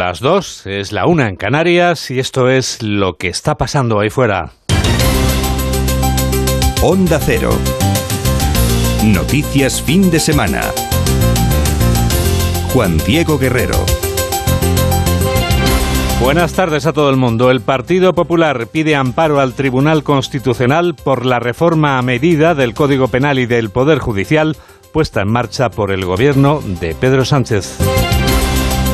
Las dos es la una en Canarias y esto es lo que está pasando ahí fuera. Onda Cero. Noticias fin de semana. Juan Diego Guerrero. Buenas tardes a todo el mundo. El Partido Popular pide amparo al Tribunal Constitucional por la reforma a medida del Código Penal y del Poder Judicial puesta en marcha por el gobierno de Pedro Sánchez.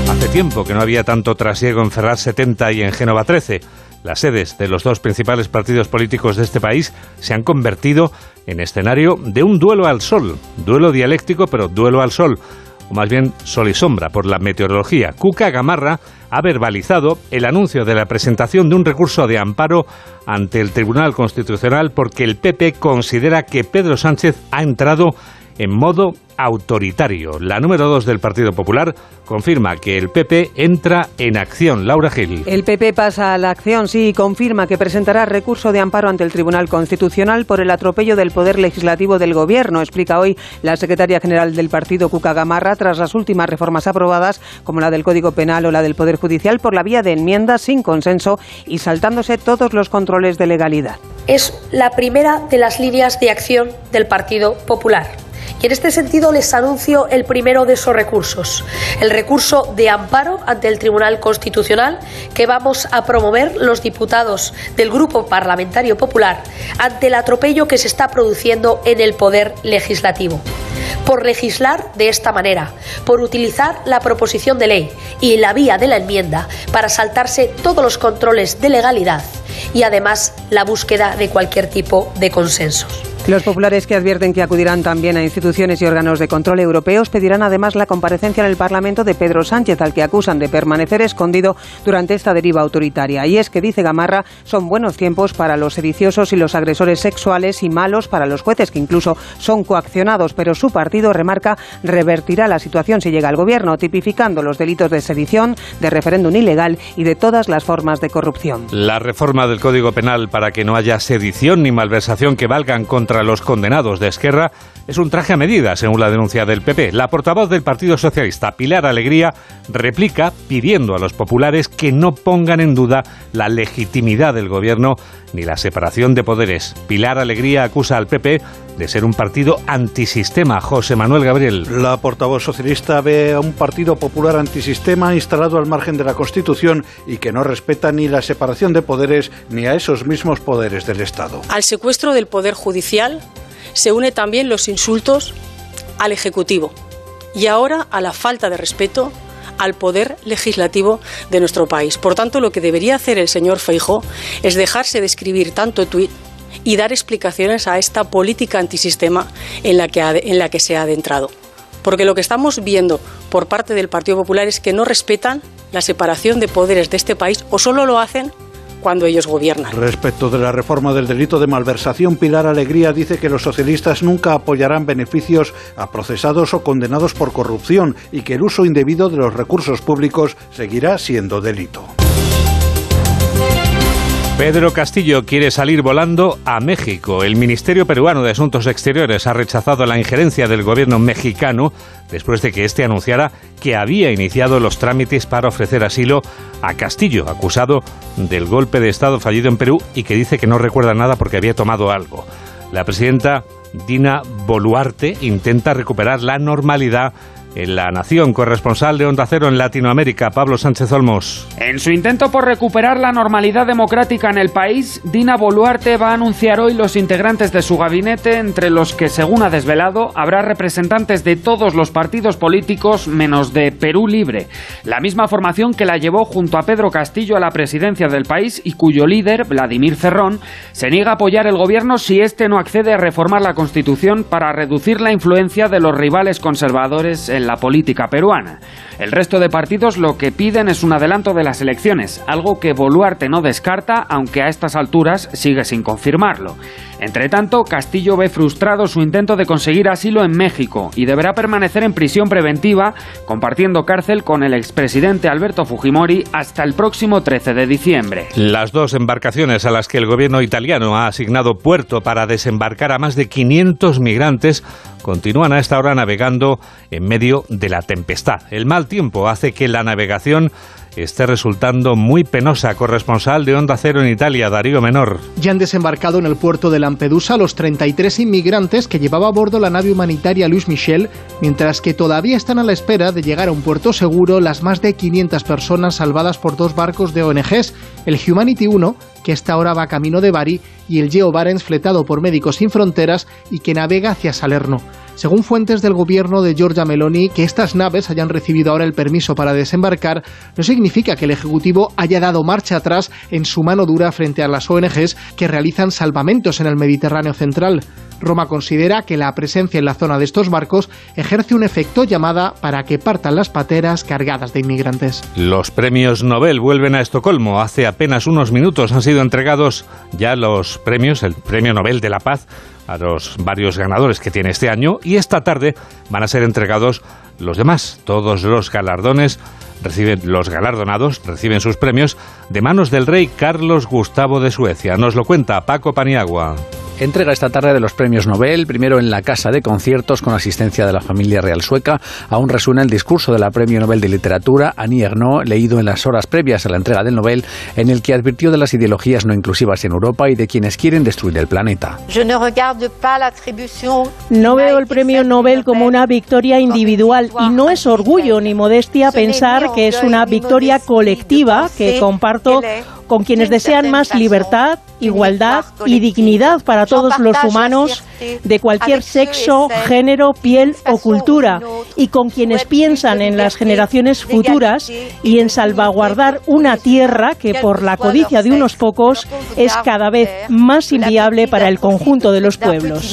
Hace tiempo que no había tanto trasiego en Ferraz 70 y en Génova 13. Las sedes de los dos principales partidos políticos de este país se han convertido en escenario de un duelo al sol. Duelo dialéctico, pero duelo al sol. O más bien sol y sombra por la meteorología. Cuca Gamarra ha verbalizado el anuncio de la presentación de un recurso de amparo ante el Tribunal Constitucional porque el PP considera que Pedro Sánchez ha entrado en modo autoritario. La número dos del Partido Popular confirma que el PP entra en acción. Laura Gil. El PP pasa a la acción, sí, y confirma que presentará recurso de amparo ante el Tribunal Constitucional por el atropello del Poder Legislativo del Gobierno, explica hoy la secretaria general del partido, Cuca Gamarra, tras las últimas reformas aprobadas, como la del Código Penal o la del Poder Judicial, por la vía de enmiendas sin consenso y saltándose todos los controles de legalidad. Es la primera de las líneas de acción del Partido Popular y en este sentido les anuncio el primero de esos recursos, el recurso de amparo ante el Tribunal Constitucional que vamos a promover los diputados del Grupo Parlamentario Popular ante el atropello que se está produciendo en el Poder Legislativo por legislar de esta manera, por utilizar la proposición de ley y la vía de la enmienda para saltarse todos los controles de legalidad y además la búsqueda de cualquier tipo de consensos. Los populares que advierten que acudirán también a instituciones y órganos de control europeos pedirán además la comparecencia en el Parlamento de Pedro Sánchez, al que acusan de permanecer escondido durante esta deriva autoritaria. Y es que, dice Gamarra, son buenos tiempos para los sediciosos y los agresores sexuales y malos para los jueces, que incluso son coaccionados, pero su partido, remarca, revertirá la situación si llega al gobierno, tipificando los delitos de sedición, de referéndum ilegal y de todas las formas de corrupción. La reforma del Código Penal para que no haya sedición ni malversación que valgan contra los condenados de Esquerra es un traje a medida, según la denuncia del PP. La portavoz del Partido Socialista, Pilar Alegría, replica pidiendo a los populares que no pongan en duda la legitimidad del gobierno ni la separación de poderes. Pilar Alegría acusa al PP de ser un partido antisistema. José Manuel Gabriel. La portavoz socialista ve a un partido popular antisistema instalado al margen de la Constitución y que no respeta ni la separación de poderes ni a esos mismos poderes del Estado. Al secuestro del Poder Judicial se une también los insultos al Ejecutivo y ahora a la falta de respeto al poder legislativo de nuestro país. Por tanto, lo que debería hacer el señor Feijó es dejarse de escribir tanto tuit y dar explicaciones a esta política antisistema en la que, en la que se ha adentrado. Porque lo que estamos viendo por parte del Partido Popular es que no respetan la separación de poderes de este país o solo lo hacen cuando ellos gobiernan. Respecto de la reforma del delito de malversación, Pilar Alegría dice que los socialistas nunca apoyarán beneficios a procesados o condenados por corrupción y que el uso indebido de los recursos públicos seguirá siendo delito. Pedro Castillo quiere salir volando a México. El Ministerio Peruano de Asuntos Exteriores ha rechazado la injerencia del gobierno mexicano después de que éste anunciara que había iniciado los trámites para ofrecer asilo a Castillo, acusado del golpe de Estado fallido en Perú y que dice que no recuerda nada porque había tomado algo. La presidenta Dina Boluarte intenta recuperar la normalidad en La Nación, corresponsal de Onda Cero en Latinoamérica, Pablo Sánchez Olmos. En su intento por recuperar la normalidad democrática en el país, Dina Boluarte va a anunciar hoy los integrantes de su gabinete, entre los que, según ha desvelado, habrá representantes de todos los partidos políticos menos de Perú Libre, la misma formación que la llevó junto a Pedro Castillo a la presidencia del país y cuyo líder, Vladimir Cerrón, se niega a apoyar el gobierno si éste no accede a reformar la Constitución para reducir la influencia de los rivales conservadores en la política peruana. El resto de partidos lo que piden es un adelanto de las elecciones, algo que Boluarte no descarta, aunque a estas alturas sigue sin confirmarlo. Entre tanto, Castillo ve frustrado su intento de conseguir asilo en México y deberá permanecer en prisión preventiva, compartiendo cárcel con el expresidente Alberto Fujimori hasta el próximo 13 de diciembre. Las dos embarcaciones a las que el gobierno italiano ha asignado puerto para desembarcar a más de 500 migrantes continúan a esta hora navegando en medio de la tempestad. El mal tiempo hace que la navegación esté resultando muy penosa. Corresponsal de Onda Cero en Italia, Darío Menor. Ya han desembarcado en el puerto de Lampedusa los 33 inmigrantes que llevaba a bordo la nave humanitaria Luis Michel, mientras que todavía están a la espera de llegar a un puerto seguro las más de 500 personas salvadas por dos barcos de ONGs, el Humanity 1, que esta hora va camino de Bari, y el Geo Barents fletado por Médicos Sin Fronteras y que navega hacia Salerno. Según fuentes del gobierno de Giorgia Meloni, que estas naves hayan recibido ahora el permiso para desembarcar no significa que el Ejecutivo haya dado marcha atrás en su mano dura frente a las ONGs que realizan salvamentos en el Mediterráneo central. Roma considera que la presencia en la zona de estos barcos ejerce un efecto llamada para que partan las pateras cargadas de inmigrantes. Los premios Nobel vuelven a Estocolmo. Hace apenas unos minutos han sido entregados ya los premios, el Premio Nobel de la Paz, a los varios ganadores que tiene este año y esta tarde van a ser entregados los demás. Todos los galardones reciben los galardonados reciben sus premios de manos del rey Carlos Gustavo de Suecia. Nos lo cuenta Paco Paniagua entrega esta tarde de los premios Nobel, primero en la Casa de Conciertos con asistencia de la familia real sueca. Aún resuena el discurso de la Premio Nobel de Literatura, Annie Ernaux, leído en las horas previas a la entrega del Nobel, en el que advirtió de las ideologías no inclusivas en Europa y de quienes quieren destruir el planeta. No veo el premio Nobel como una victoria individual y no es orgullo ni modestia pensar que es una victoria colectiva que comparto con quienes desean más libertad, igualdad y dignidad para todos los humanos de cualquier sexo, género, piel o cultura, y con quienes piensan en las generaciones futuras y en salvaguardar una tierra que por la codicia de unos pocos es cada vez más inviable para el conjunto de los pueblos.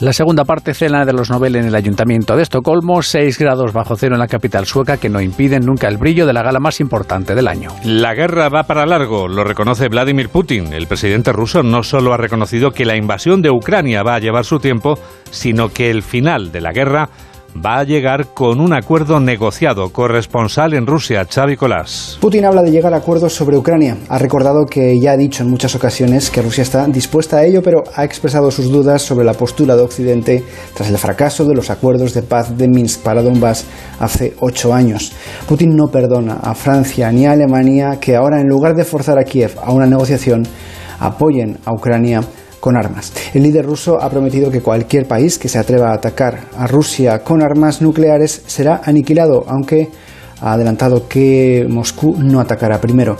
La segunda parte cena de los Nobel en el Ayuntamiento de Estocolmo, 6 grados bajo cero en la capital sueca que no impiden nunca el brillo de la gala más importante del año. La guerra va para largo, lo reconoce Vladimir Putin. El presidente ruso no solo ha reconocido que la invasión de Ucrania va a llevar su tiempo, sino que el final de la guerra va a llegar con un acuerdo negociado. Corresponsal en Rusia, Xavi Colás. Putin habla de llegar a acuerdos sobre Ucrania. Ha recordado que ya ha dicho en muchas ocasiones que Rusia está dispuesta a ello, pero ha expresado sus dudas sobre la postura de Occidente tras el fracaso de los acuerdos de paz de Minsk para Donbass hace ocho años. Putin no perdona a Francia ni a Alemania que ahora, en lugar de forzar a Kiev a una negociación, apoyen a Ucrania con armas. El líder ruso ha prometido que cualquier país que se atreva a atacar a Rusia con armas nucleares será aniquilado, aunque ha adelantado que Moscú no atacará primero.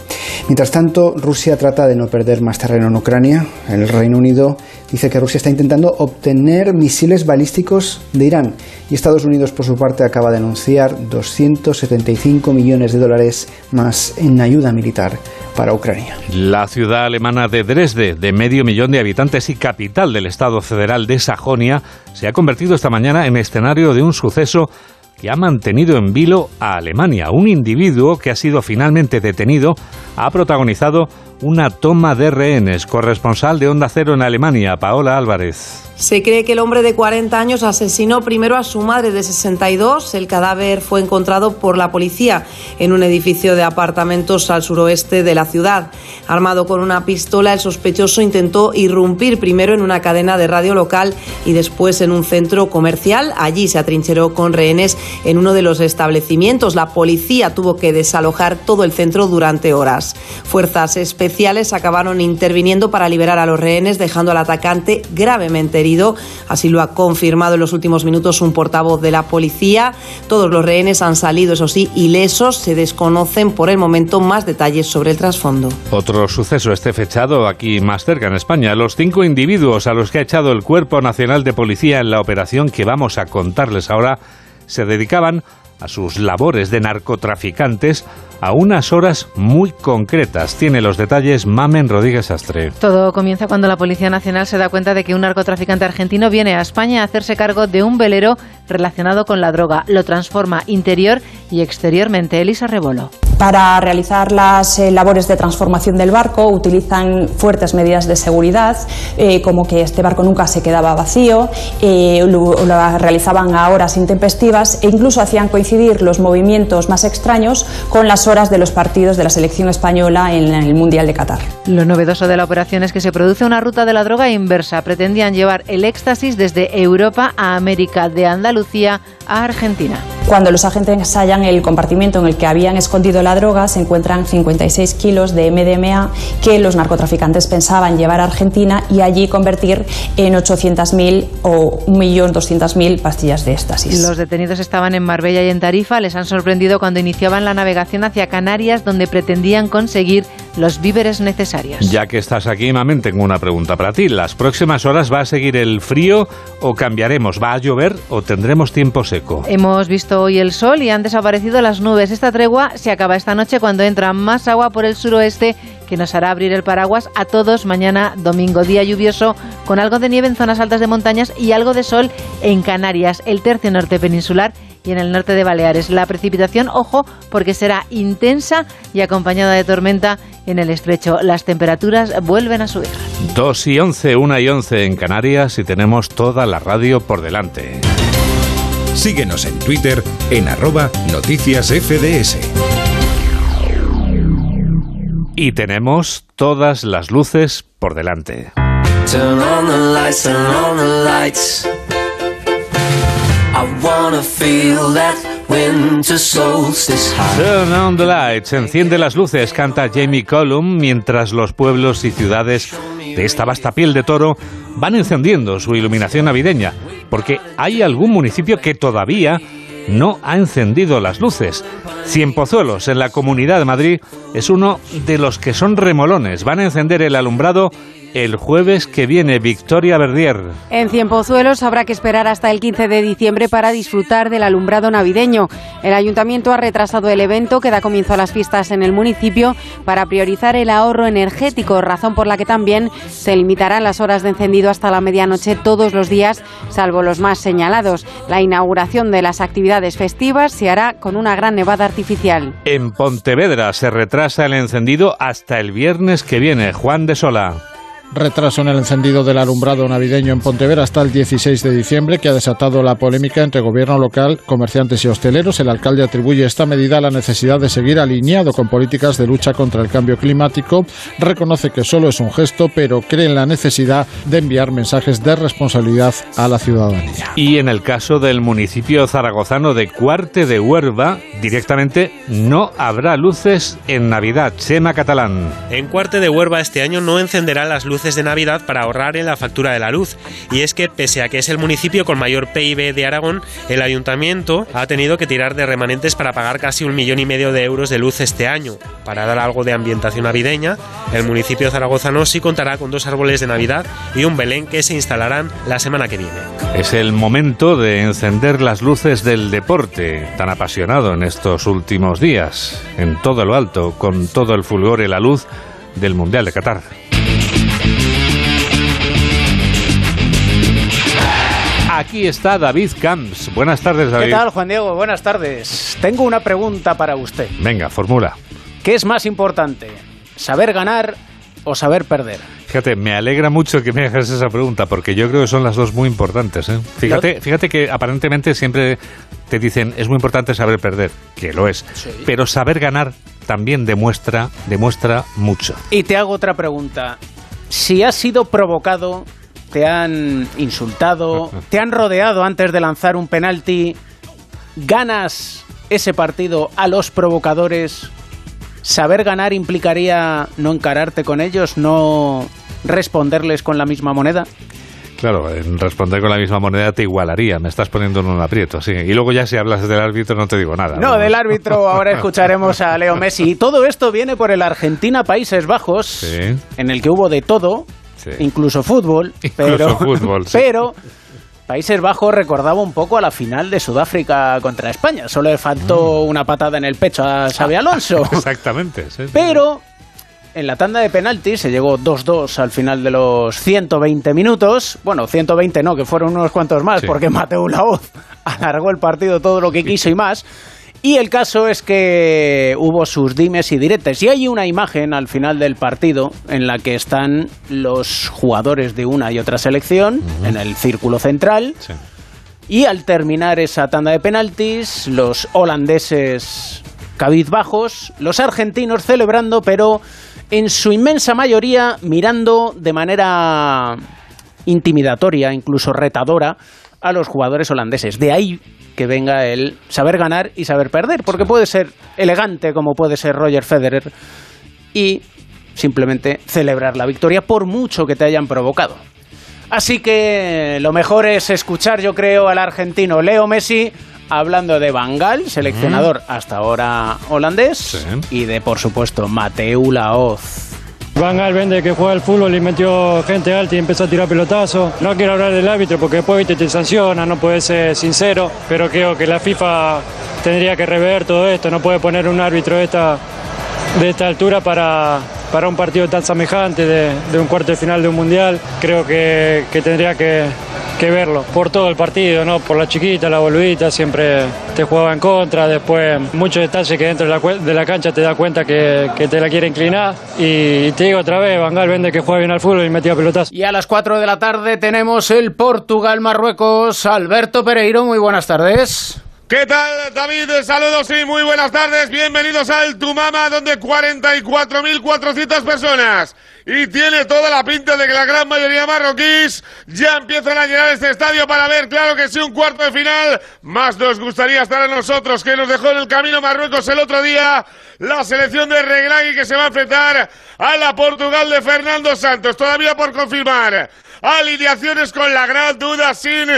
Mientras tanto, Rusia trata de no perder más terreno en Ucrania. El Reino Unido dice que Rusia está intentando obtener misiles balísticos de Irán y Estados Unidos, por su parte, acaba de anunciar 275 millones de dólares más en ayuda militar para Ucrania. La ciudad alemana de Dresde, de medio millón de habitantes y capital del Estado federal de Sajonia, se ha convertido esta mañana en escenario de un suceso que ha mantenido en vilo a Alemania. Un individuo que ha sido finalmente detenido ha protagonizado una toma de rehenes. Corresponsal de Onda Cero en Alemania, Paola Álvarez. Se cree que el hombre de 40 años asesinó primero a su madre de 62. El cadáver fue encontrado por la policía en un edificio de apartamentos al suroeste de la ciudad. Armado con una pistola, el sospechoso intentó irrumpir primero en una cadena de radio local y después en un centro comercial. Allí se atrincheró con rehenes en uno de los establecimientos. La policía tuvo que desalojar todo el centro durante horas. Fuerzas especiales acabaron interviniendo para liberar a los rehenes, dejando al atacante gravemente herido Así lo ha confirmado en los últimos minutos un portavoz de la policía. Todos los rehenes han salido, eso sí, ilesos. Se desconocen por el momento más detalles sobre el trasfondo. Otro suceso este fechado aquí más cerca en España. Los cinco individuos a los que ha echado el Cuerpo Nacional de Policía en la operación que vamos a contarles ahora se dedicaban a sus labores de narcotraficantes a unas horas muy concretas. Tiene los detalles Mamen Rodríguez Astre. Todo comienza cuando la Policía Nacional se da cuenta de que un narcotraficante argentino viene a España a hacerse cargo de un velero relacionado con la droga. Lo transforma interior y exteriormente. Elisa Rebolo. Para realizar las eh, labores de transformación del barco utilizan fuertes medidas de seguridad, eh, como que este barco nunca se quedaba vacío, eh, lo, realizaban a horas intempestivas e incluso hacían coincidir los movimientos más extraños con las horas de los partidos de la selección española en el Mundial de Qatar. Lo novedoso de la operación es que se produce una ruta de la droga inversa. Pretendían llevar el éxtasis desde Europa a América, de Andalucía a Argentina. Cuando los agentes hallan el compartimiento en el que habían escondido la droga, se encuentran 56 kilos de MDMA que los narcotraficantes pensaban llevar a Argentina y allí convertir en 800.000 o 1.200.000 pastillas de éxtasis. Los detenidos estaban en Marbella y en Tarifa. Les han sorprendido cuando iniciaban la navegación hacia Canarias, donde pretendían conseguir los víveres necesarios. Ya que estás aquí, Mamen, tengo una pregunta para ti. ¿Las próximas horas va a seguir el frío o cambiaremos? ¿Va a llover o tendremos tiempo seco? Hemos visto hoy el sol y han desaparecido las nubes. Esta tregua se acaba esta noche cuando entra más agua por el suroeste que nos hará abrir el paraguas a todos mañana domingo, día lluvioso, con algo de nieve en zonas altas de montañas y algo de sol en Canarias, el tercio norte peninsular y en el norte de Baleares. La precipitación, ojo, porque será intensa y acompañada de tormenta en el estrecho. Las temperaturas vuelven a subir. 2 y 11, 1 y 11 en Canarias y tenemos toda la radio por delante. Síguenos en Twitter en arroba noticias FDS. Y tenemos todas las luces por delante. Turn on the lights, turn on the lights. Turn on the lights, enciende las luces, canta Jamie Cullum mientras los pueblos y ciudades de esta vasta piel de toro van encendiendo su iluminación navideña, porque hay algún municipio que todavía no ha encendido las luces. Cienpozuelos, en la Comunidad de Madrid, es uno de los que son remolones. Van a encender el alumbrado el jueves que viene, Victoria Verdier. En Cienpozuelos habrá que esperar hasta el 15 de diciembre para disfrutar del alumbrado navideño. El ayuntamiento ha retrasado el evento que da comienzo a las fiestas en el municipio para priorizar el ahorro energético, razón por la que también se limitarán las horas de encendido hasta la medianoche todos los días, salvo los más señalados. La inauguración de las actividades festivas se hará con una gran nevada artificial. En Pontevedra se retrasa el encendido hasta el viernes que viene. Juan de Sola. Retraso en el encendido del alumbrado navideño en Pontevedra hasta el 16 de diciembre, que ha desatado la polémica entre gobierno local, comerciantes y hosteleros. El alcalde atribuye esta medida a la necesidad de seguir alineado con políticas de lucha contra el cambio climático. Reconoce que solo es un gesto, pero cree en la necesidad de enviar mensajes de responsabilidad a la ciudadanía. Y en el caso del municipio zaragozano de Cuarte de Huerva, directamente no habrá luces en Navidad. Chema Catalán. En Cuarte de Huerva este año no encenderá las luces de Navidad para ahorrar en la factura de la luz. Y es que, pese a que es el municipio con mayor PIB de Aragón, el ayuntamiento ha tenido que tirar de remanentes para pagar casi un millón y medio de euros de luz este año. Para dar algo de ambientación navideña, el municipio zaragozano sí contará con dos árboles de Navidad y un Belén que se instalarán la semana que viene. Es el momento de encender las luces del deporte, tan apasionado en estos últimos días, en todo lo alto, con todo el fulgor y la luz del Mundial de Qatar. Aquí está David Camps. Buenas tardes, David. ¿Qué tal, Juan Diego? Buenas tardes. Tengo una pregunta para usted. Venga, formula. ¿Qué es más importante? ¿Saber ganar o saber perder? Fíjate, me alegra mucho que me hagas esa pregunta porque yo creo que son las dos muy importantes. ¿eh? Fíjate, fíjate que aparentemente siempre te dicen es muy importante saber perder, que lo es, Sí. pero saber ganar también demuestra, demuestra mucho. Y te hago otra pregunta. Si has sido provocado, te han insultado, te han rodeado antes de lanzar un penalti, ganas ese partido a los provocadores, saber ganar implicaría no encararte con ellos, no responderles con la misma moneda. Claro, en responder con la misma moneda te igualaría, me estás poniendo en un aprieto, sí. Y luego ya si hablas del árbitro no te digo nada. No, del árbitro ahora escucharemos a Leo Messi. Y todo esto viene por el Argentina-Países Bajos, Sí. en el que hubo de todo, Sí. incluso fútbol, pero, fútbol, sí. pero Países Bajos recordaba un poco a la final de Sudáfrica contra España. Solo le faltó una patada en el pecho a Xabi Alonso. Exactamente. sí. Pero en la tanda de penaltis se llegó 2-2 al final de los 120 minutos. Bueno, 120 no, que fueron unos cuantos más, Sí. porque Mateo Laoz alargó el partido todo lo que quiso y más. Y el caso es que hubo sus dimes y diretes. Y hay una imagen al final del partido en la que están los jugadores de una y otra selección en el círculo central. Sí. Y al terminar esa tanda de penaltis, los holandeses cabizbajos, los argentinos celebrando, pero en su inmensa mayoría mirando de manera intimidatoria, incluso retadora, a los jugadores holandeses. De ahí que venga el saber ganar y saber perder, porque puede ser elegante como puede ser Roger Federer y simplemente celebrar la victoria por mucho que te hayan provocado. Así que lo mejor es escuchar, yo creo, al argentino Leo Messi hablando de Bangal, seleccionador hasta ahora holandés, y de, por supuesto, Mateu Laoz. Van Gaal vende que juega al fútbol y metió gente alta y empezó a tirar pelotazo. No quiero hablar del árbitro porque después te sanciona, no puede ser sincero, pero creo que la FIFA tendría que rever todo esto, no puede poner un árbitro de esta, altura para, un partido tan semejante de, un cuarto de final de un mundial. Creo que tendría que, que verlo por todo el partido, ¿no? Por la chiquita, la boludita, siempre te jugaba en contra, después muchos detalles que dentro de la, de la cancha te das cuenta que, que te la quiere inclinar y, te digo otra vez, Bangal vende que juega bien al fútbol y metía pelotas. Y a las 4 de la tarde tenemos el Portugal-Marruecos. Alberto Pereiro, muy buenas tardes. ¿Qué tal, David? Saludos y muy buenas tardes. Bienvenidos al Tumama, donde 44.400 personas. Y tiene toda la pinta de que la gran mayoría marroquíes ya empiezan a llenar este estadio para ver, claro que sí, un cuarto de final. Más nos gustaría estar a nosotros, que nos dejó en el camino Marruecos el otro día la selección de Regragui que se va a enfrentar a la Portugal de Fernando Santos. Todavía por confirmar. Alineaciones con la gran duda sin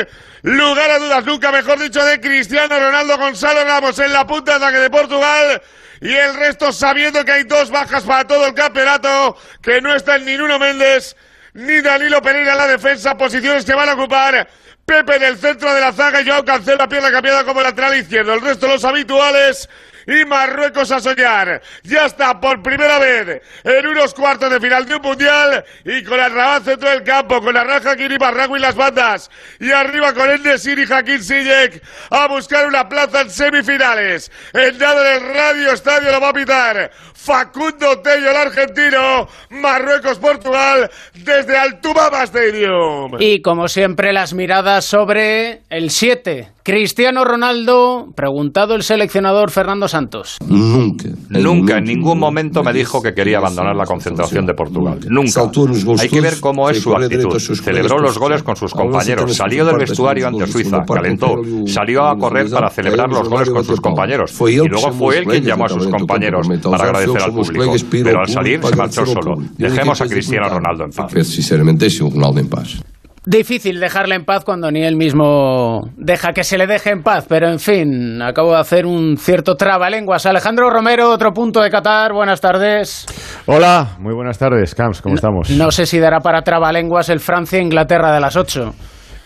lugar a dudas, nunca mejor dicho, de Cristiano Ronaldo Gonzalo Ramos en la punta de ataque de Portugal. Y el resto sabiendo que hay dos bajas para todo el campeonato, que no están ni Nuno Méndez ni Danilo Pereira en la defensa, posiciones que van a ocupar Pepe en el centro de la zaga y Joao la pierna cambiada como lateral izquierdo. El resto los habituales y Marruecos a soñar. Ya está por primera vez en unos cuartos de final de un mundial y con el Rabat centro del campo, con la Raja Kiri Barrago y las bandas. Y arriba con el Nesir y Jaquín Sillek a buscar una plaza en semifinales. El dado del Radio Estadio lo va a pitar Facundo Tello, el argentino. Marruecos-Portugal desde Altumama Stadium. Y como siempre, las miradas sobre el 7. Cristiano Ronaldo, preguntado el seleccionador Fernando Santos. Nunca. Nunca, en ningún momento me dijo que quería abandonar la concentración de Portugal. Nunca. Hay que ver cómo es su actitud. Celebró los goles con sus compañeros, salió del vestuario ante Suiza, calentó, salió a correr para celebrar los goles con sus compañeros. Y luego fue él quien llamó a sus compañeros para agradecer al público. Pero al salir se marchó solo. Dejemos a Cristiano Ronaldo en paz. Sinceramente, Ronaldo en paz. Difícil dejarle en paz cuando ni él mismo deja que se le deje en paz, pero en fin, acabo de hacer un cierto trabalenguas. Alejandro Romero, otro punto de Qatar, buenas tardes. Hola, muy buenas tardes, Camps, ¿cómo estamos? No sé si dará para trabalenguas el Francia-Inglaterra de las 8.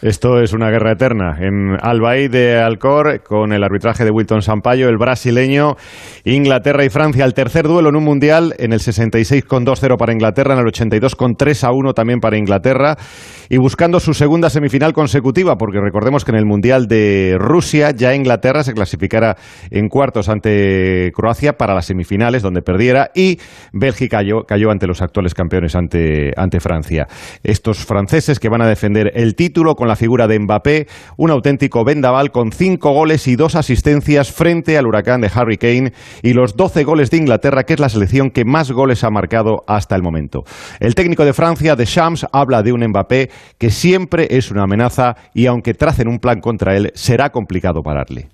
Esto es una guerra eterna. En Albaí de Alcor, con el arbitraje de Wilton Sampaio, el brasileño, Inglaterra y Francia, el tercer duelo en un mundial, en el 66 con 2-0 para Inglaterra, en el 82 con 3-1 también para Inglaterra, y buscando su segunda semifinal consecutiva, porque recordemos que en el mundial de Rusia ya Inglaterra se clasificara en cuartos ante Croacia para las semifinales, donde perdiera, y Bélgica cayó, cayó ante los actuales campeones, ante, ante Francia. Estos franceses que van a defender el título con la figura de Mbappé, un auténtico vendaval con cinco goles y dos asistencias frente al huracán de Harry Kane y los 12 goles de Inglaterra, que es la selección que más goles ha marcado hasta el momento. El técnico de Francia, Deschamps, habla de un Mbappé que siempre es una amenaza y aunque tracen un plan contra él, será complicado pararle.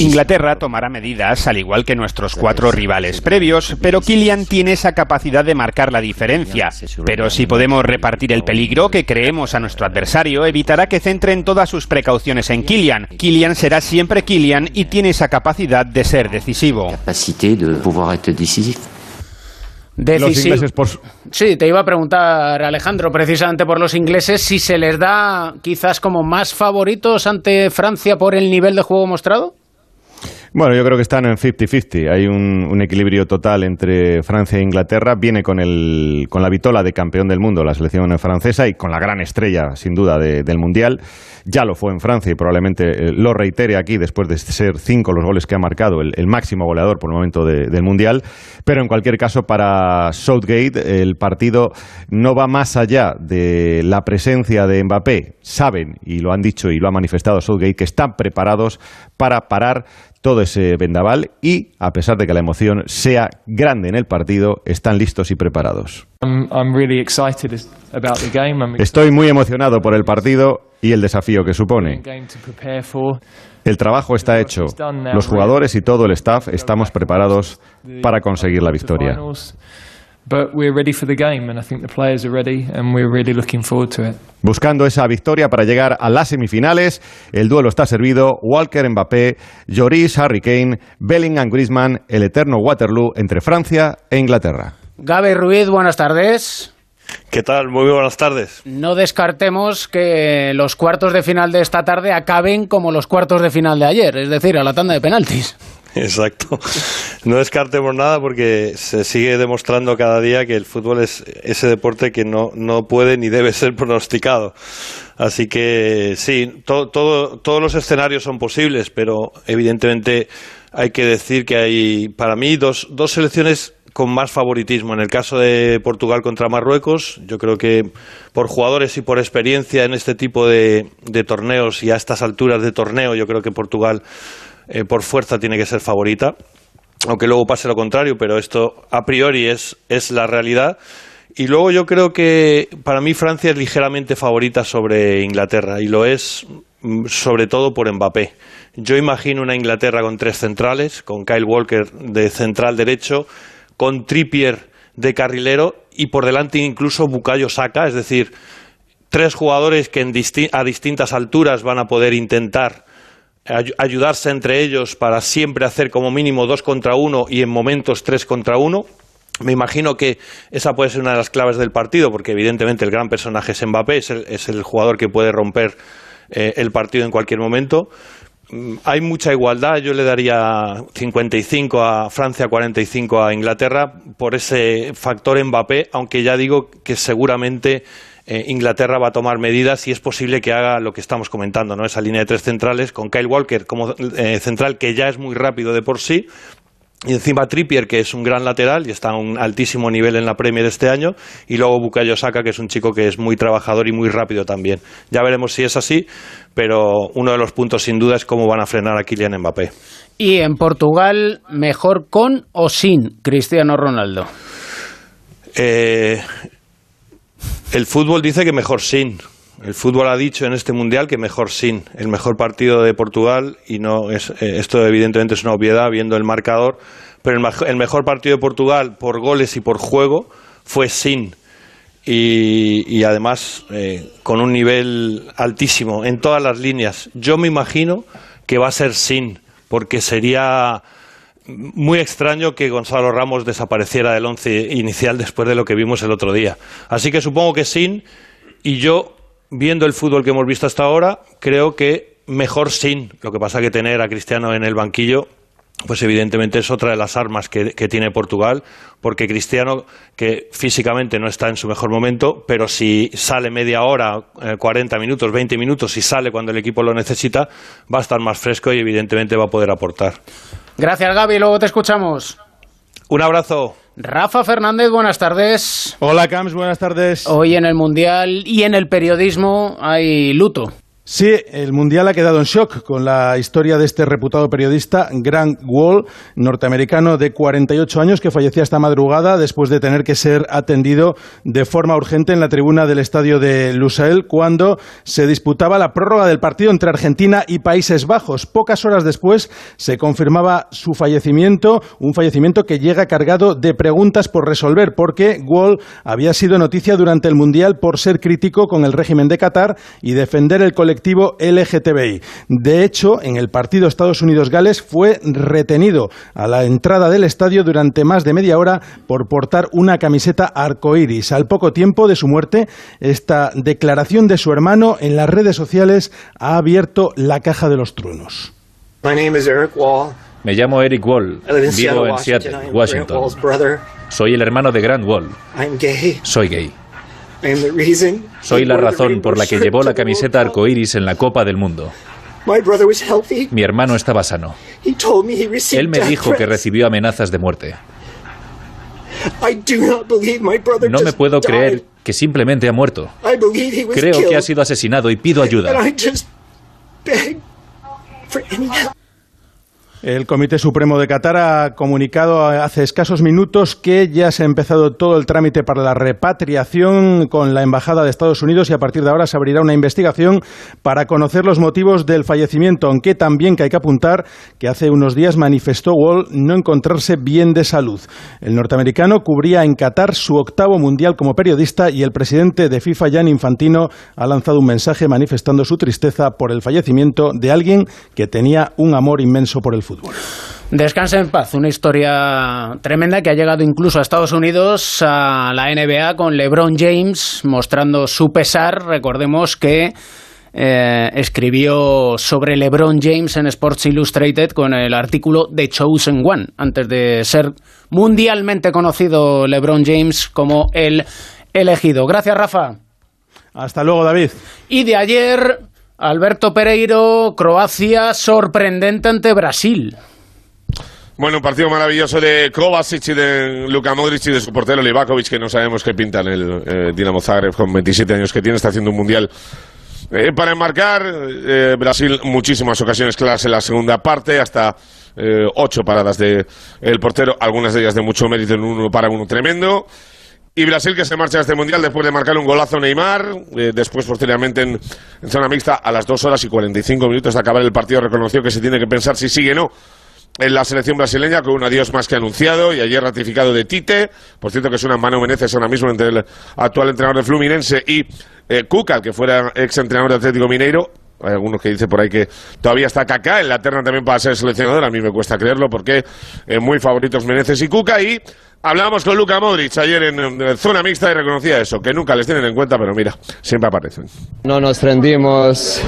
Inglaterra tomará medidas al igual que nuestros cuatro rivales previos, pero Kylian tiene esa capacidad de marcar la diferencia. Pero si podemos repartir el peligro que creemos a nuestro adversario, evitará que centren todas sus precauciones en Kylian. Kylian será siempre Kylian y tiene esa capacidad de ser decisivo. Los ingleses por Sí, te iba a preguntar, Alejandro, precisamente por los ingleses, si se les da quizás como más favoritos ante Francia por el nivel de juego mostrado. Bueno, yo creo que están en 50-50. Hay un, equilibrio total entre Francia e Inglaterra. Viene con, el, con la vitola de campeón del mundo la selección francesa y con la gran estrella, sin duda, de- del Mundial. Ya lo fue en Francia y probablemente eh, lo reitere aquí después de ser cinco los goles que ha marcado, el, el máximo goleador por el momento de- del Mundial. Pero en cualquier caso, para Southgate, el partido no va más allá de la presencia de Mbappé. Saben, y lo han dicho y lo ha manifestado Southgate, que están preparados para parar todo ese vendaval y, a pesar de que la emoción sea grande en el partido, están listos y preparados. Estoy muy emocionado por el partido y el desafío que supone. El trabajo está hecho. Los jugadores y todo el staff estamos preparados para conseguir la victoria. Buscando esa victoria para llegar a las semifinales, el duelo está servido. Walker Mbappé, Lloris Harry Kane, Bellingham Griezmann, el eterno Waterloo entre Francia e Inglaterra. Gabe Ruiz, buenas tardes. ¿Qué tal? Muy buenas tardes. No descartemos que los cuartos de final de esta tarde acaben como los cuartos de final de ayer, es decir, a la tanda de penaltis. Exacto. No descartemos nada porque se sigue demostrando cada día que el fútbol es ese deporte que no, no puede ni debe ser pronosticado. Así que sí, todos los escenarios son posibles, pero evidentemente hay que decir que hay, para mí, dos, dos selecciones con más favoritismo. En el caso de Portugal contra Marruecos, yo creo que por jugadores y por experiencia en este tipo de, de torneos y a estas alturas de torneo, yo creo que Portugal eh, por fuerza tiene que ser favorita, aunque luego pase lo contrario, pero esto a priori es, es la realidad. Y luego yo creo que para mí Francia es ligeramente favorita sobre Inglaterra y lo es mm, sobre todo por Mbappé. Yo imagino una Inglaterra con tres centrales, con Kyle Walker de central derecho, con Trippier de carrilero y por delante incluso Bukayo Saka, es decir, tres jugadores que a distintas alturas van a poder intentar ayudarse entre ellos para siempre hacer como mínimo dos contra uno y en momentos tres contra uno. Me imagino que esa puede ser una de las claves del partido, porque evidentemente el gran personaje es Mbappé, es el, jugador que puede romper eh, el partido en cualquier momento. Mm, hay mucha igualdad, yo le daría 55 a Francia, 45 a Inglaterra por ese factor Mbappé, aunque ya digo que seguramente eh, Inglaterra va a tomar medidas y es posible que haga lo que estamos comentando, ¿no? esa línea de tres centrales con Kyle Walker como eh, central que ya es muy rápido de por sí. Y encima Trippier, que es un gran lateral y está a un altísimo nivel en la Premier este año. Y luego Bukayo Saka, que es un chico que es muy trabajador y muy rápido también. Ya veremos si es así, pero uno de los puntos sin duda es cómo van a frenar a Kylian Mbappé. ¿Y en Portugal, mejor con o sin Cristiano Ronaldo? Eh, el fútbol dice que mejor sin. El fútbol ha dicho en este mundial que mejor sin. El mejor partido de Portugal, y no es, eh, esto evidentemente es una obviedad viendo el marcador, pero el, mejor partido de Portugal por goles y por juego fue sin. Y, además eh, con un nivel altísimo en todas las líneas. Yo me imagino que va a ser sin, porque sería muy extraño que Gonzalo Ramos desapareciera del once inicial después de lo que vimos el otro día. Así que supongo que sin, y yo, viendo el fútbol que hemos visto hasta ahora, creo que mejor sin. Lo que pasa que tener a Cristiano en el banquillo, pues evidentemente es otra de las armas que, tiene Portugal, porque Cristiano, que físicamente no está en su mejor momento, pero si sale media hora, eh, cuarenta minutos, veinte minutos, y sale cuando el equipo lo necesita, va a estar más fresco y evidentemente va a poder aportar. Gracias, Gaby. Luego te escuchamos. Un abrazo. Rafa Fernández, buenas tardes. Hola, Camps, buenas tardes. Hoy en el Mundial y en el periodismo hay luto. Sí, el Mundial ha quedado en shock con la historia de este reputado periodista, Grant Wall, norteamericano de 48 años, que fallecía esta madrugada después de tener que ser atendido de forma urgente en la tribuna del estadio de Lusail cuando se disputaba la prórroga del partido entre Argentina y Países Bajos. Pocas horas después se confirmaba su fallecimiento, un fallecimiento que llega cargado de preguntas por resolver, porque Wall había sido noticia durante el Mundial por ser crítico con el régimen de Qatar y defender el colectivo LGTBI. De hecho, en el partido Estados Unidos-Gales fue retenido a la entrada del estadio durante más de media hora por portar una camiseta arcoíris. Al poco tiempo de su muerte, esta declaración de su hermano en las redes sociales ha abierto la caja de los truenos. Me llamo Eric Wall. Vivo en Seattle, Washington. Soy el hermano de Grant Wall. Soy gay. Soy la razón por la que llevó la camiseta arcoíris en la Copa del Mundo. Mi hermano estaba sano. Él me dijo que recibió amenazas de muerte. No me puedo creer que simplemente ha muerto. Creo que ha sido asesinado y pido ayuda. El Comité Supremo de Qatar ha comunicado hace escasos minutos que ya se ha empezado todo el trámite para la repatriación con la Embajada de Estados Unidos y a partir de ahora se abrirá una investigación para conocer los motivos del fallecimiento, aunque también hay que apuntar que hace unos días manifestó Wall no encontrarse bien de salud. El norteamericano cubría en Qatar su octavo mundial como periodista y el presidente de FIFA, Jan Infantino, ha lanzado un mensaje manifestando su tristeza por el fallecimiento de alguien que tenía un amor inmenso por el fútbol. Descansa en paz, una historia tremenda que ha llegado incluso a Estados Unidos, a la NBA, con LeBron James mostrando su pesar. Recordemos que eh, escribió sobre LeBron James en Sports Illustrated con el artículo The Chosen One, antes de ser mundialmente conocido LeBron James como el elegido. Gracias, Rafa. Hasta luego, David. Y de ayer, Alberto Pereiro, Croacia sorprendente ante Brasil. Bueno, un partido maravilloso de Kovacic y de Luka Modric y de su portero Livakovic, que no sabemos qué pinta en el eh, Dinamo Zagreb con 27 años que tiene, está haciendo un mundial eh, para enmarcar. Eh, Brasil muchísimas ocasiones claras en la segunda parte, hasta ocho paradas de el portero, algunas de ellas de mucho mérito en uno para uno tremendo. Y Brasil que se marcha a este mundial después de marcar un golazo Neymar, después posteriormente en, en, zona mixta a las dos horas y 45 minutos de acabar el partido reconoció que se tiene que pensar si sigue o no en la selección brasileña con un adiós más que anunciado y ayer ratificado de Tite. Por cierto, que es una mano Menezes ahora mismo entre el actual entrenador de Fluminense y eh, Cuca, que fuera ex entrenador de Atlético Mineiro. Hay algunos que dicen por ahí que todavía está Kaká en la terna también para ser seleccionador. A mí me cuesta creerlo porque eh, muy favoritos Menezes y Cuca. Y hablábamos con Luka Modric ayer en, en, zona mixta y reconocía eso, que nunca les tienen en cuenta, pero mira, siempre aparecen. No nos rendimos,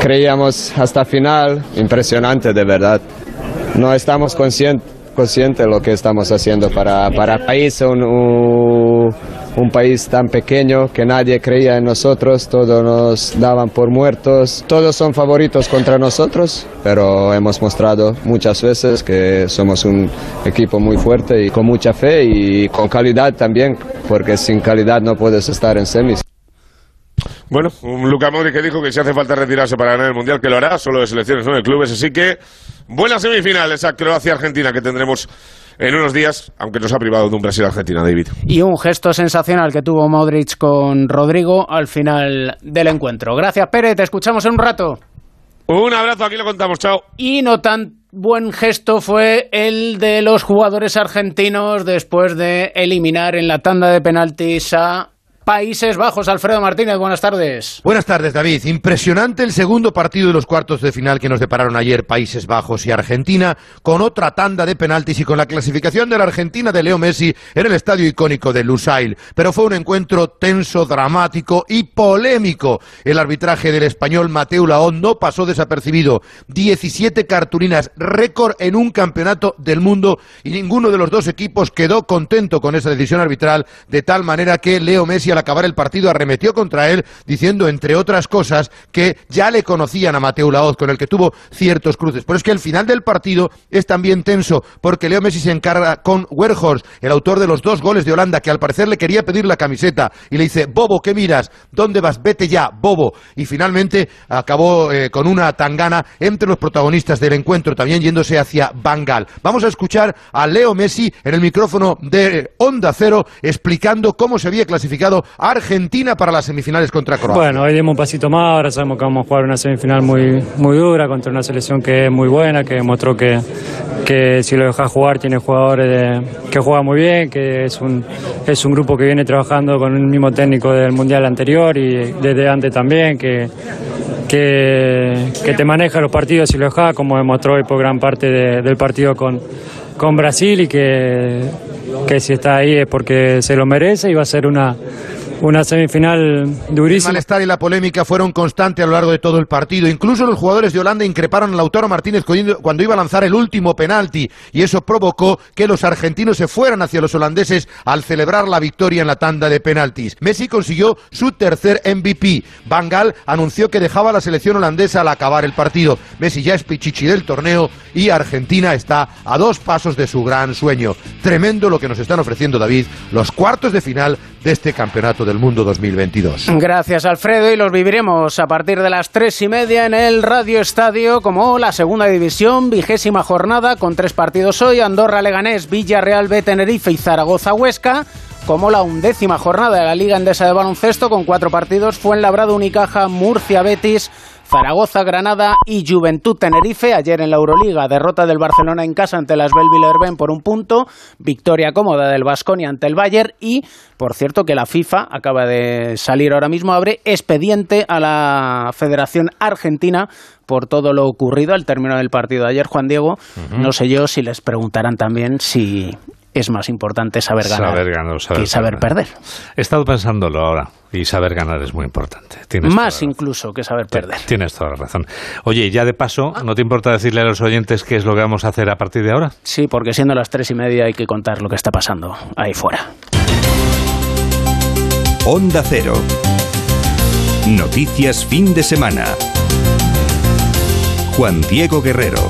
creíamos hasta final. Impresionante, de verdad no estamos conscientes consciente de lo que estamos haciendo para, para el país, un, un, un, país tan pequeño que nadie creía en nosotros, todos nos daban por muertos, todos son favoritos contra nosotros, pero hemos mostrado muchas veces que somos un equipo muy fuerte y con mucha fe y con calidad también, porque sin calidad no puedes estar en semis. Bueno, un Luca Modric que dijo que si hace falta retirarse para ganar el Mundial, que lo hará, solo de selecciones, no de clubes, así que buena semifinal esa Croacia-Argentina que tendremos en unos días, aunque nos ha privado de un Brasil-Argentina, David. Y un gesto sensacional que tuvo Modric con Rodrigo al final del encuentro. Gracias, Pérez, te escuchamos en un rato. Un abrazo, aquí lo contamos, chao. Y no tan buen gesto fue el de los jugadores argentinos después de eliminar en la tanda de penaltis a Países Bajos. Alfredo Martínez, buenas tardes. Buenas tardes, David. Impresionante el segundo partido de los cuartos de final que nos depararon ayer Países Bajos y Argentina, con otra tanda de penaltis y con la clasificación de la Argentina de Leo Messi en el estadio icónico de Lusail. Pero fue un encuentro tenso, dramático y polémico. El arbitraje del español Mateo Laón no pasó desapercibido. 17 cartulinas, récord en un campeonato del mundo y ninguno de los dos equipos quedó contento con esa decisión arbitral, de tal manera que Leo Messi al acabar el partido arremetió contra él diciendo, entre otras cosas, que ya le conocían a Mateo Laoz, con el que tuvo ciertos cruces. Pero es que el final del partido es también tenso, porque Leo Messi se encarga con Werhorst, el autor de los dos goles de Holanda, que al parecer le quería pedir la camiseta, y le dice, Bobo, ¿qué miras? ¿Dónde vas? Vete ya, Bobo. Y finalmente acabó eh, con una tangana entre los protagonistas del encuentro, también yéndose hacia Bangal. Vamos a escuchar a Leo Messi en el micrófono de Onda Cero, explicando cómo se había clasificado Argentina para las semifinales contra Croacia. Bueno, hoy dimos un pasito más, ahora sabemos que vamos a jugar una semifinal muy, muy dura contra una selección que es muy buena, que demostró que, que si lo dejas jugar tiene jugadores que juegan muy bien, que es un, es un grupo que viene trabajando con el mismo técnico del Mundial anterior y desde antes también, que, que, te maneja los partidos si lo dejas, como demostró hoy por gran parte de, del partido con, con Brasil y que, que si está ahí es porque se lo merece y va a ser una una semifinal durísima. El malestar y la polémica fueron constantes a lo largo de todo el partido. Incluso los jugadores de Holanda increparon a Lautaro Martínez cuando iba a lanzar el último penalti y eso provocó que los argentinos se fueran hacia los holandeses al celebrar la victoria en la tanda de penaltis. Messi consiguió su tercer MVP. Van Gaal anunció que dejaba la selección holandesa al acabar el partido. Messi ya es pichichi del torneo y Argentina está a dos pasos de su gran sueño. Tremendo lo que nos están ofreciendo, David, los cuartos de final de este Campeonato del Mundo 2022. Gracias, Alfredo, y los viviremos a partir de las tres y media en el Radio Estadio como la segunda división, vigésima jornada con tres partidos hoy, Andorra, Leganés, Villarreal, B, Tenerife y Zaragoza, Huesca como la undécima jornada de la Liga Endesa de Baloncesto con cuatro partidos, Fuenlabrada, Unicaja, Murcia, Betis, Zaragoza, Granada y Juventud Tenerife. Ayer en la Euroliga, derrota del Barcelona en casa ante las Belvillerben por un punto, victoria cómoda del Vasconia ante el Bayern y, por cierto, que la FIFA acaba de salir ahora mismo, abre expediente a la Federación Argentina por todo lo ocurrido al término del partido de ayer, Juan Diego. No sé yo si les preguntarán también si es más importante saber ganar, que saber perder. He estado pensándolo ahora y saber ganar es muy importante. más incluso que saber perder. Tienes toda la razón. Oye, ya de paso, ¿no te importa decirle a los oyentes qué es lo que vamos a hacer a partir de ahora? Sí, porque siendo las tres y media hay que contar lo que está pasando ahí fuera. Onda Cero. Noticias fin de semana. Juan Diego Guerrero.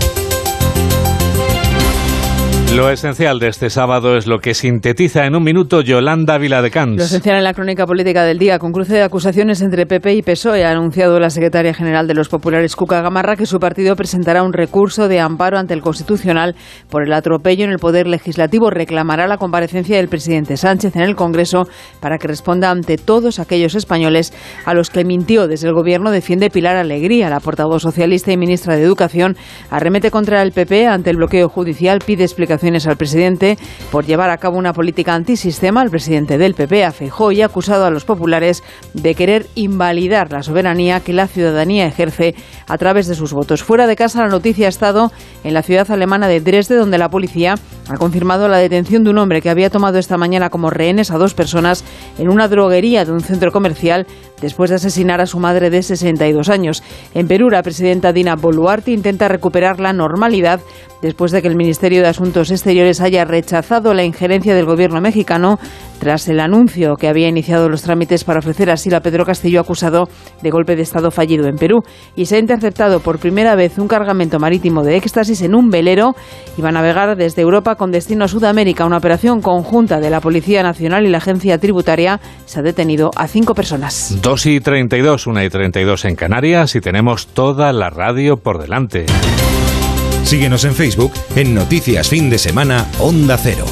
Lo esencial de este sábado es lo que sintetiza en un minuto Yolanda Viladecans. Lo esencial en la crónica política del día, con cruce de acusaciones entre PP y PSOE, ha anunciado la secretaria general de los populares, Cuca Gamarra, que su partido presentará un recurso de amparo ante el Constitucional por el atropello en el Poder Legislativo. Reclamará la comparecencia del presidente Sánchez en el Congreso para que responda ante todos aquellos españoles a los que mintió. Desde el Gobierno defiende Pilar Alegría, la portavoz socialista y ministra de Educación, arremete contra el PP ante el bloqueo judicial, pide explicaciones al presidente por llevar a cabo una política antisistema. El presidente del PP, afejó y ha acusado a los populares de querer invalidar la soberanía que la ciudadanía ejerce a través de sus votos. Fuera de casa, la noticia ha estado en la ciudad alemana de Dresde, donde la policía ha confirmado la detención de un hombre que había tomado esta mañana como rehenes a dos personas en una droguería de un centro comercial después de asesinar a su madre de 62 años. En Perú, la presidenta Dina Boluarte intenta recuperar la normalidad después de que el Ministerio de Asuntos Exteriores haya rechazado la injerencia del gobierno mexicano tras el anuncio que había iniciado los trámites para ofrecer asilo a Pedro Castillo acusado de golpe de Estado fallido en Perú. Y se ha interceptado por primera vez un cargamento marítimo de éxtasis en un velero y va a navegar desde Europa con destino a Sudamérica. Una operación conjunta de la Policía Nacional y la Agencia Tributaria se ha detenido a cinco personas. 2 y 32, 1 y 32 en Canarias y tenemos toda la radio por delante. Síguenos en Facebook en Noticias Fin de Semana Onda Cero.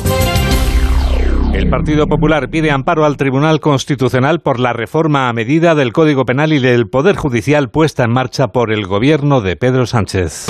El Partido Popular pide amparo al Tribunal Constitucional por la reforma a medida del Código Penal y del Poder Judicial puesta en marcha por el gobierno de Pedro Sánchez.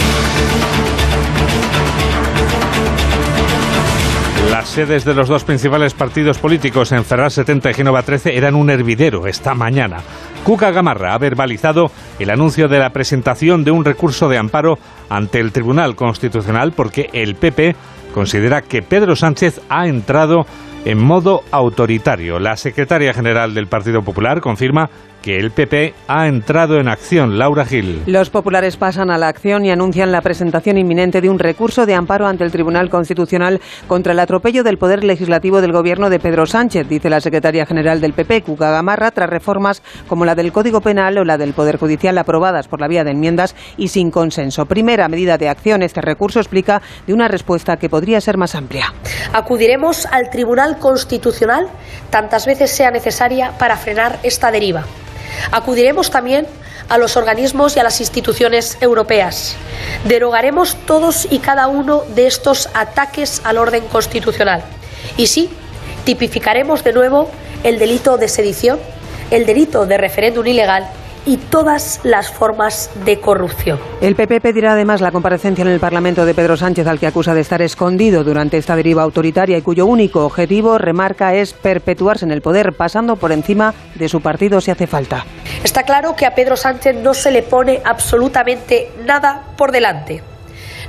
Las sedes de los dos principales partidos políticos en Ferraz 70 y Génova 13 eran un hervidero esta mañana. Cuca Gamarra ha verbalizado el anuncio de la presentación de un recurso de amparo ante el Tribunal Constitucional porque el PP considera que Pedro Sánchez ha entrado en modo autoritario. La secretaria general del Partido Popular confirma que el PP ha entrado en acción. Laura Gil. Los populares pasan a la acción y anuncian la presentación inminente de un recurso de amparo ante el Tribunal Constitucional contra el atropello del Poder Legislativo del Gobierno de Pedro Sánchez, dice la secretaria general del PP, Cuca Gamarra, tras reformas como la del Código Penal o la del Poder Judicial aprobadas por la vía de enmiendas y sin consenso. Primera medida de acción, este recurso explica de una respuesta que podría ser más amplia. Acudiremos al Tribunal Constitucional tantas veces sea necesaria para frenar esta deriva. Acudiremos también a los organismos y a las instituciones europeas. Derogaremos todos y cada uno de estos ataques al orden constitucional. Y sí, tipificaremos de nuevo el delito de sedición, el delito de referéndum ilegal y todas las formas de corrupción. El PP pedirá además la comparecencia en el Parlamento de Pedro Sánchez, al que acusa de estar escondido durante esta deriva autoritaria y cuyo único objetivo, remarca, es perpetuarse en el poder, pasando por encima de su partido si hace falta. Está claro que a Pedro Sánchez no se le pone absolutamente nada por delante,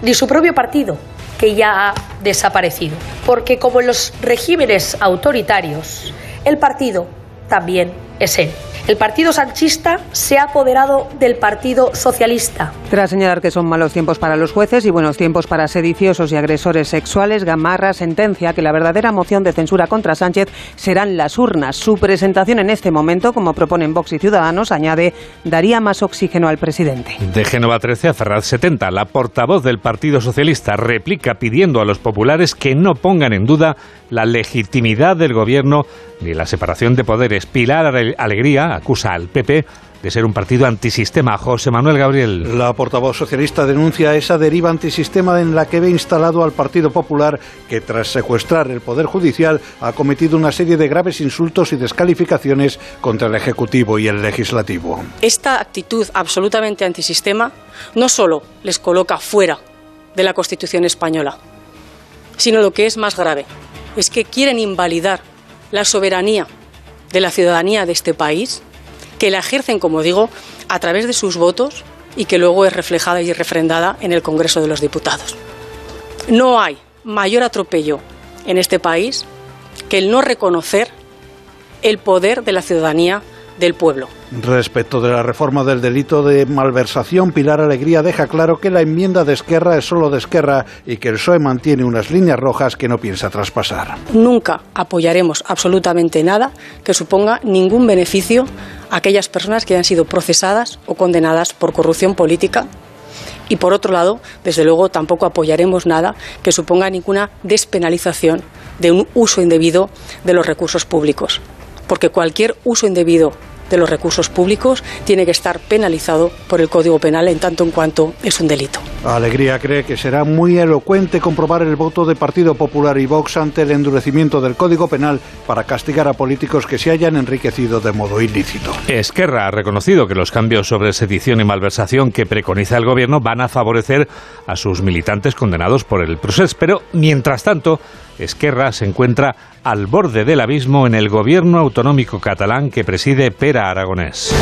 ni su propio partido, que ya ha desaparecido. Porque como en los regímenes autoritarios, el partido también es él. El Partido Sanchista se ha apoderado del Partido Socialista. Tras señalar que son malos tiempos para los jueces y buenos tiempos para sediciosos y agresores sexuales, Gamarra sentencia que la verdadera moción de censura contra Sánchez serán las urnas. Su presentación en este momento, como proponen Vox y Ciudadanos, añade, daría más oxígeno al presidente. De Génova 13 a Ferraz 70, la portavoz del Partido Socialista replica pidiendo a los populares que no pongan en duda la legitimidad del gobierno ni la separación de poderes. Pilar Alegría acusa al PP de ser un partido antisistema. José Manuel Gabriel. La portavoz socialista denuncia esa deriva antisistema en la que ve instalado al Partido Popular, que tras secuestrar el Poder Judicial ha cometido una serie de graves insultos y descalificaciones contra el Ejecutivo y el Legislativo. Esta actitud absolutamente antisistema no solo les coloca fuera de la Constitución española, sino lo que es más grave, es que quieren invalidar la soberanía de la ciudadanía de este país, que la ejercen, como digo, a través de sus votos y que luego es reflejada y refrendada en el Congreso de los Diputados. No hay mayor atropello en este país que el no reconocer el poder de la ciudadanía del pueblo. Respecto de la reforma del delito de malversación, Pilar Alegría deja claro que la enmienda de Esquerra es solo de Esquerra y que el PSOE mantiene unas líneas rojas que no piensa traspasar. Nunca apoyaremos absolutamente nada que suponga ningún beneficio a aquellas personas que hayan sido procesadas o condenadas por corrupción política y por otro lado, desde luego, tampoco apoyaremos nada que suponga ninguna despenalización de un uso indebido de los recursos públicos porque cualquier uso indebido de los recursos públicos tiene que estar penalizado por el Código Penal en tanto en cuanto es un delito. Alegría cree que será muy elocuente comprobar el voto de Partido Popular y Vox ante el endurecimiento del Código Penal para castigar a políticos que se hayan enriquecido de modo ilícito. Esquerra ha reconocido que los cambios sobre sedición y malversación que preconiza el Gobierno van a favorecer a sus militantes condenados por el proceso, pero mientras tanto Esquerra se encuentra al borde del abismo en el gobierno autonómico catalán que preside Pera Aragonés.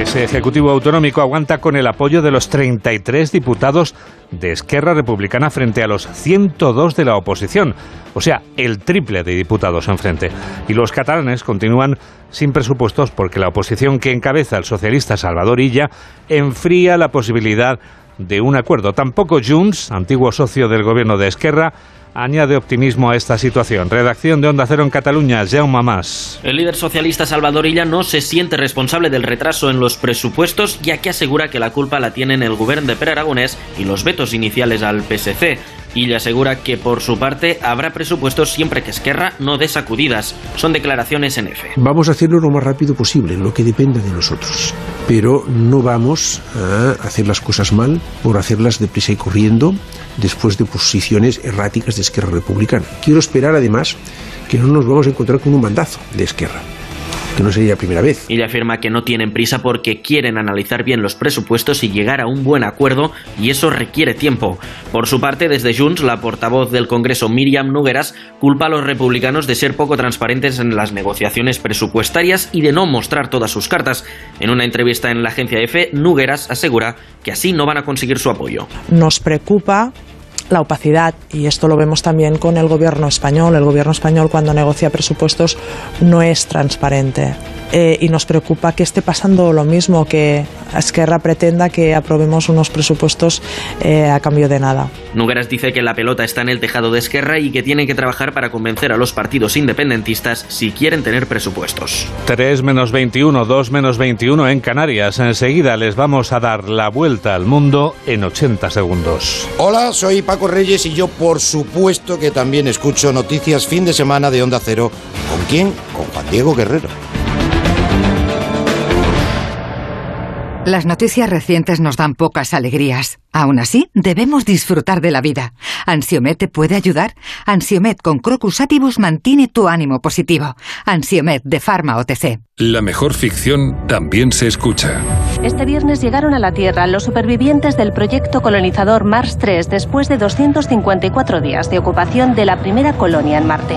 Ese Ejecutivo Autonómico aguanta con el apoyo de los 33 diputados de Esquerra Republicana frente a los 102 de la oposición, o sea, el triple de diputados enfrente. Y los catalanes continúan sin presupuestos porque la oposición que encabeza el socialista Salvador Illa enfría la posibilidad de un acuerdo. Tampoco Junts, antiguo socio del gobierno de Esquerra, añade optimismo a esta situación. Redacción de Onda Cero en Cataluña, Jaume Mas. El líder socialista Salvador Illa no se siente responsable del retraso en los presupuestos, ya que asegura que la culpa la tienen el gobierno de Per Aragonés y los vetos iniciales al PSC y le asegura que por su parte habrá presupuestos siempre que Esquerra no dé sacudidas. Son declaraciones en F. Vamos a hacerlo lo más rápido posible, lo que depende de nosotros. Pero no vamos a hacer las cosas mal por hacerlas deprisa y corriendo después de posiciones erráticas de Esquerra Republicana. Quiero esperar además que no nos vamos a encontrar con un mandazo de Esquerra que no sería la primera vez. Y afirma que no tienen prisa porque quieren analizar bien los presupuestos y llegar a un buen acuerdo y eso requiere tiempo. Por su parte, desde Junts, la portavoz del Congreso Miriam Nugueras culpa a los republicanos de ser poco transparentes en las negociaciones presupuestarias y de no mostrar todas sus cartas. En una entrevista en la agencia EFE, Nugueras asegura que así no van a conseguir su apoyo. Nos preocupa la opacidad y esto lo vemos también con el gobierno español. El gobierno español cuando negocia presupuestos no es transparente. Eh, y nos preocupa que esté pasando lo mismo, que Esquerra pretenda que aprobemos unos presupuestos eh, a cambio de nada. Nugueras dice que la pelota está en el tejado de Esquerra y que tienen que trabajar para convencer a los partidos independentistas si quieren tener presupuestos. 3 menos 21, 2 menos 21 en Canarias. Enseguida les vamos a dar la vuelta al mundo en 80 segundos. Hola, soy Paco y yo por supuesto que también escucho noticias fin de semana de Onda Cero. ¿Con quién? Con Juan Diego Guerrero. Las noticias recientes nos dan pocas alegrías. Aún así, debemos disfrutar de la vida. ¿Ansiomet te puede ayudar? Ansiomet con Crocus Atibus mantiene tu ánimo positivo. Ansiomet de Pharma OTC. La mejor ficción también se escucha. Este viernes llegaron a la Tierra los supervivientes del proyecto colonizador Mars 3 después de 254 días de ocupación de la primera colonia en Marte.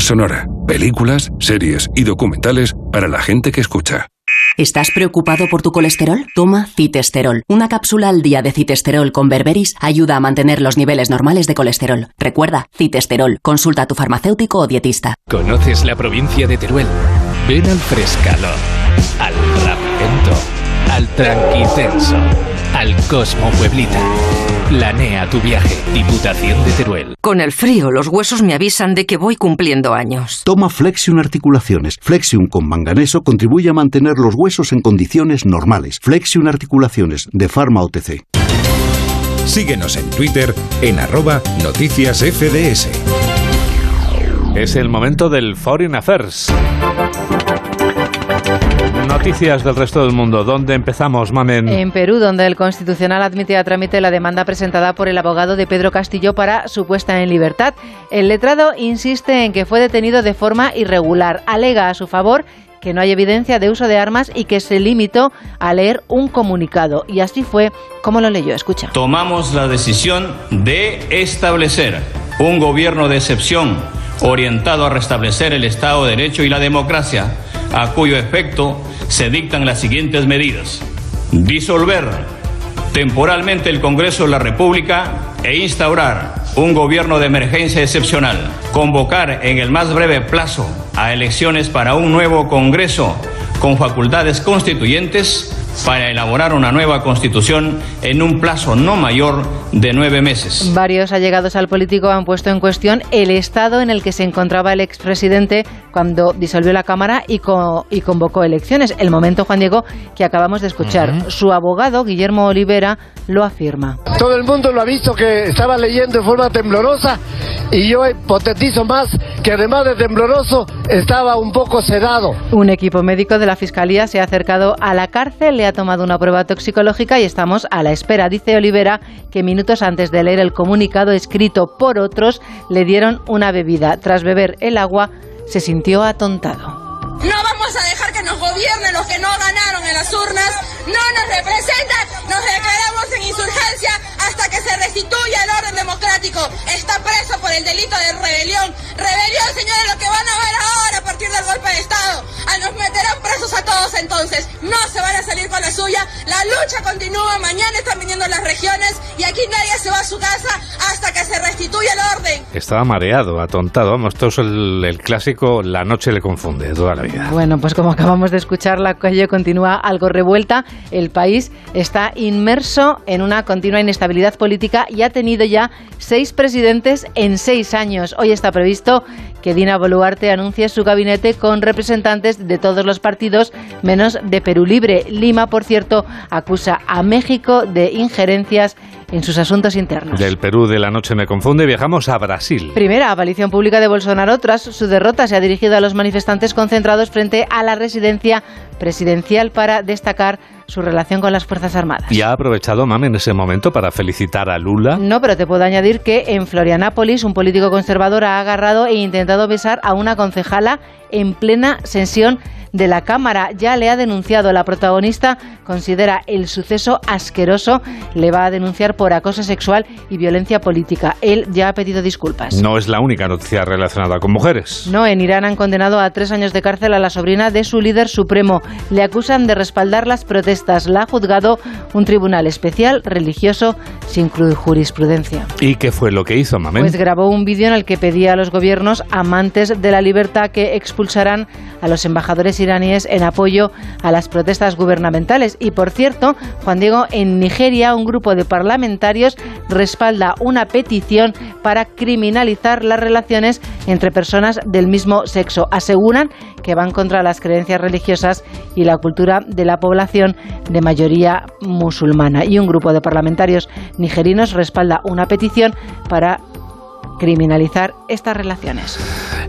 Sonora, películas, series y documentales para la gente que escucha. ¿Estás preocupado por tu colesterol? Toma citesterol. Una cápsula al día de citesterol con berberis ayuda a mantener los niveles normales de colesterol. Recuerda, citesterol. Consulta a tu farmacéutico o dietista. ¿Conoces la provincia de Teruel? Ven al Frescalo, al Rapento, al Tranquitenso, al Cosmo Pueblita. Planea tu viaje. Diputación de Teruel. Con el frío, los huesos me avisan de que voy cumpliendo años. Toma Flexion Articulaciones. Flexion con manganeso contribuye a mantener los huesos en condiciones normales. Flexion Articulaciones de Pharma OTC. Síguenos en Twitter en arroba noticias FDS. Es el momento del Foreign Affairs. Noticias del resto del mundo. ¿Dónde empezamos, Mamen? En Perú, donde el Constitucional admite a trámite la demanda presentada por el abogado de Pedro Castillo para su puesta en libertad. El letrado insiste en que fue detenido de forma irregular. Alega a su favor que no hay evidencia de uso de armas y que se limitó a leer un comunicado. Y así fue como lo leyó. Escucha. Tomamos la decisión de establecer un gobierno de excepción orientado a restablecer el Estado de Derecho y la democracia, a cuyo efecto se dictan las siguientes medidas. Disolver temporalmente el Congreso de la República e instaurar un gobierno de emergencia excepcional. Convocar en el más breve plazo a elecciones para un nuevo Congreso con facultades constituyentes para elaborar una nueva constitución en un plazo no mayor de nueve meses. Varios allegados al político han puesto en cuestión el estado en el que se encontraba el expresidente cuando disolvió la Cámara y, y convocó elecciones. El momento, Juan Diego, que acabamos de escuchar. Su abogado, Guillermo Olivera, lo afirma. Todo el mundo lo ha visto que estaba leyendo de forma temblorosa y yo hipotetizo más que además de tembloroso estaba un poco sedado. Un equipo médico de la Fiscalía se ha acercado a la cárcel, le ha tomado una prueba toxicológica y estamos a la espera. Dice Olivera que minutos antes de leer el comunicado escrito por otros le dieron una bebida. Tras beber el agua se sintió atontado. No vamos a dejar que nos gobiernen los que no ganaron en las urnas, no nos representan, nos declaramos en insurgencia hasta que se restituya el orden democrático. Está preso por el delito de rebelión. Rebelión, señores, lo que van a ver ahora a partir del golpe de Estado. A nos meterán presos a todos entonces. No se van a salir con la suya. La lucha continúa. Mañana están viniendo las regiones y aquí nadie se va a su casa hasta que se restituya el orden. Estaba mareado, atontado. Vamos, esto es el, el clásico La noche le confunde toda la vida. Bueno, pues como acabamos de escuchar, la calle continúa algo revuelta. El país está inmerso en una continua inestabilidad política y ha tenido ya seis presidentes en seis años. Hoy está previsto que Dina Boluarte anuncie su gabinete con representantes de todos los partidos, menos de Perú Libre. Lima, por cierto, acusa a México de injerencias en sus asuntos internos. Del Perú de la noche me confunde, viajamos a Brasil. Primera aparición pública de Bolsonaro tras su derrota se ha dirigido a los manifestantes concentrados frente a la residencia presidencial para destacar su relación con las Fuerzas Armadas. ¿Y ha aprovechado Mame en ese momento para felicitar a Lula? No, pero te puedo añadir que en Florianápolis un político conservador ha agarrado e intentado besar a una concejala en plena sesión de la Cámara. Ya le ha denunciado. La protagonista considera el suceso asqueroso. Le va a denunciar por acoso sexual y violencia política. Él ya ha pedido disculpas. No es la única noticia relacionada con mujeres. No, en Irán han condenado a tres años de cárcel a la sobrina de su líder supremo. Le acusan de respaldar las protestas. La ha juzgado un tribunal especial religioso sin jurisprudencia. ¿Y qué fue lo que hizo, Mamen? Pues grabó un vídeo en el que pedía a los gobiernos amantes de la libertad que expulsaran a los embajadores iraníes en apoyo a las protestas gubernamentales. Y por cierto, Juan Diego, en Nigeria un grupo de parlamentarios respalda una petición para criminalizar las relaciones entre personas del mismo sexo. Aseguran que van contra las creencias religiosas y la cultura de la población de mayoría musulmana. Y un grupo de parlamentarios nigerinos respalda una petición para criminalizar estas relaciones.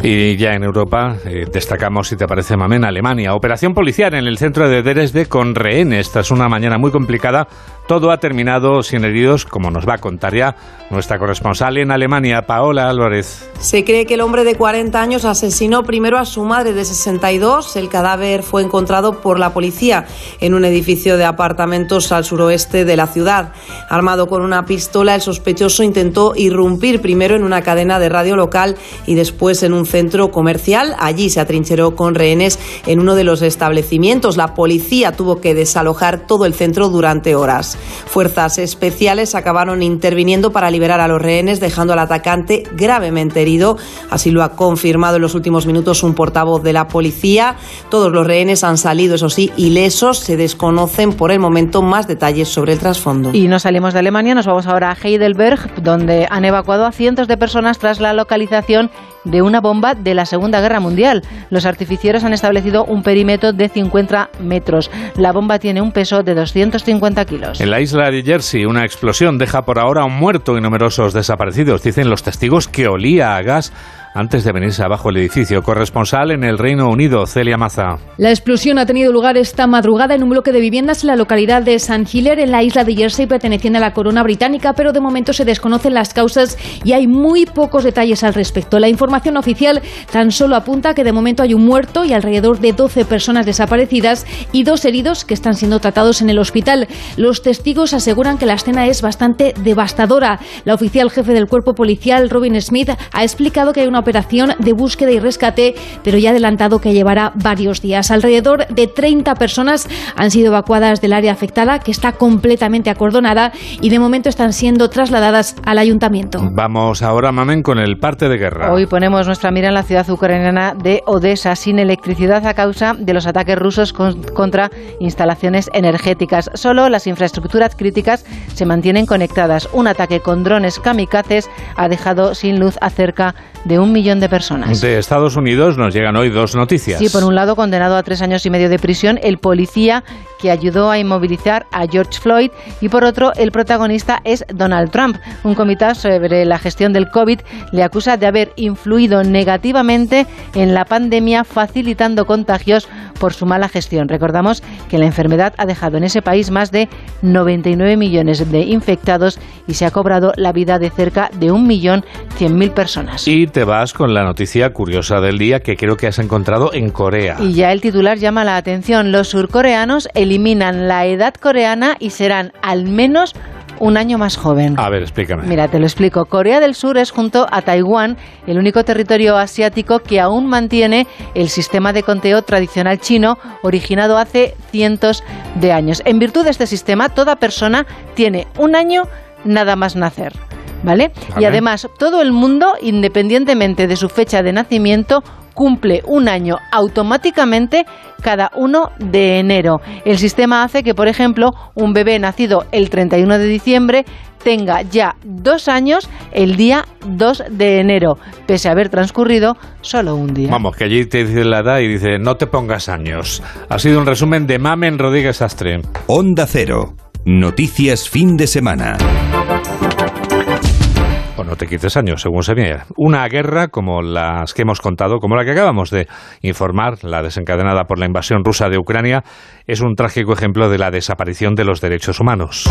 Y ya en Europa eh, destacamos, si te parece, Mamen, Alemania. Operación policial en el centro de Dresde con rehenes tras una mañana muy complicada Todo ha terminado sin heridos, como nos va a contar ya nuestra corresponsal en Alemania, Paola Álvarez. Se cree que el hombre de 40 años asesinó primero a su madre de 62. El cadáver fue encontrado por la policía en un edificio de apartamentos al suroeste de la ciudad. Armado con una pistola, el sospechoso intentó irrumpir primero en una cadena de radio local y después en un centro comercial. Allí se atrincheró con rehenes en uno de los establecimientos. La policía tuvo que desalojar todo el centro durante horas. Fuerzas especiales acabaron interviniendo para liberar a los rehenes, dejando al atacante gravemente herido. Así lo ha confirmado en los últimos minutos un portavoz de la policía. Todos los rehenes han salido, eso sí, ilesos. Se desconocen por el momento más detalles sobre el trasfondo. Y no salimos de Alemania, nos vamos ahora a Heidelberg, donde han evacuado a cientos de personas tras la localización de una bomba de la Segunda Guerra Mundial. Los artificieros han establecido un perímetro de 50 metros. La bomba tiene un peso de 250 kilos. En la isla de Jersey, una explosión deja por ahora un muerto y numerosos desaparecidos. Dicen los testigos que olía a gas antes de venirse abajo el edificio. Corresponsal en el Reino Unido, Celia Maza. La explosión ha tenido lugar esta madrugada en un bloque de viviendas en la localidad de St. Hiller, en la isla de Jersey, perteneciente a la corona británica, pero de momento se desconocen las causas y hay muy pocos detalles al respecto. La información oficial tan solo apunta que de momento hay un muerto y alrededor de 12 personas desaparecidas y dos heridos que están siendo tratados en el hospital. Los testigos aseguran que la escena es bastante devastadora. La oficial jefe del cuerpo policial, Robin Smith, ha explicado que hay una operación de búsqueda y rescate, pero ya adelantado que llevará varios días. Alrededor de 30 personas han sido evacuadas del área afectada, que está completamente acordonada, y de momento están siendo trasladadas al ayuntamiento. Vamos ahora, Mamen, con el parte de guerra. Hoy ponemos nuestra mira en la ciudad ucraniana de Odessa, sin electricidad a causa de los ataques rusos contra instalaciones energéticas. Solo las infraestructuras críticas se mantienen conectadas. Un ataque con drones kamikazes ha dejado sin luz a cerca de un millón de personas. De Estados Unidos nos llegan hoy dos noticias. Sí, por un lado, condenado a tres años y medio de prisión el policía que ayudó a inmovilizar a George Floyd y por otro, el protagonista es Donald Trump. Un comité sobre la gestión del COVID le acusa de haber influido negativamente en la pandemia, facilitando contagios por su mala gestión. Recordamos que la enfermedad ha dejado en ese país más de 99 millones de infectados y se ha cobrado la vida de cerca de un millón cien mil personas. Y te vas con la noticia curiosa del día que creo que has encontrado en Corea. Y ya el titular llama la atención. Los surcoreanos eliminan la edad coreana y serán al menos un año más joven. A ver, explícame. Mira, te lo explico. Corea del Sur es junto a Taiwán el único territorio asiático que aún mantiene el sistema de conteo tradicional chino originado hace cientos de años. En virtud de este sistema, toda persona tiene un año nada más nacer. ¿Vale? Y además, todo el mundo, independientemente de su fecha de nacimiento, cumple un año automáticamente cada 1 de enero. El sistema hace que, por ejemplo, un bebé nacido el 31 de diciembre tenga ya dos años el día 2 de enero, pese a haber transcurrido solo un día. Vamos, que allí te dice la edad y dice, no te pongas años. Ha sido un resumen de Mamen Rodríguez Astre. Onda Cero. Noticias fin de semana no te quites años, según se viene. Una guerra como las que hemos contado, como la que acabamos de informar, la desencadenada por la invasión rusa de Ucrania, es un trágico ejemplo de la desaparición de los derechos humanos.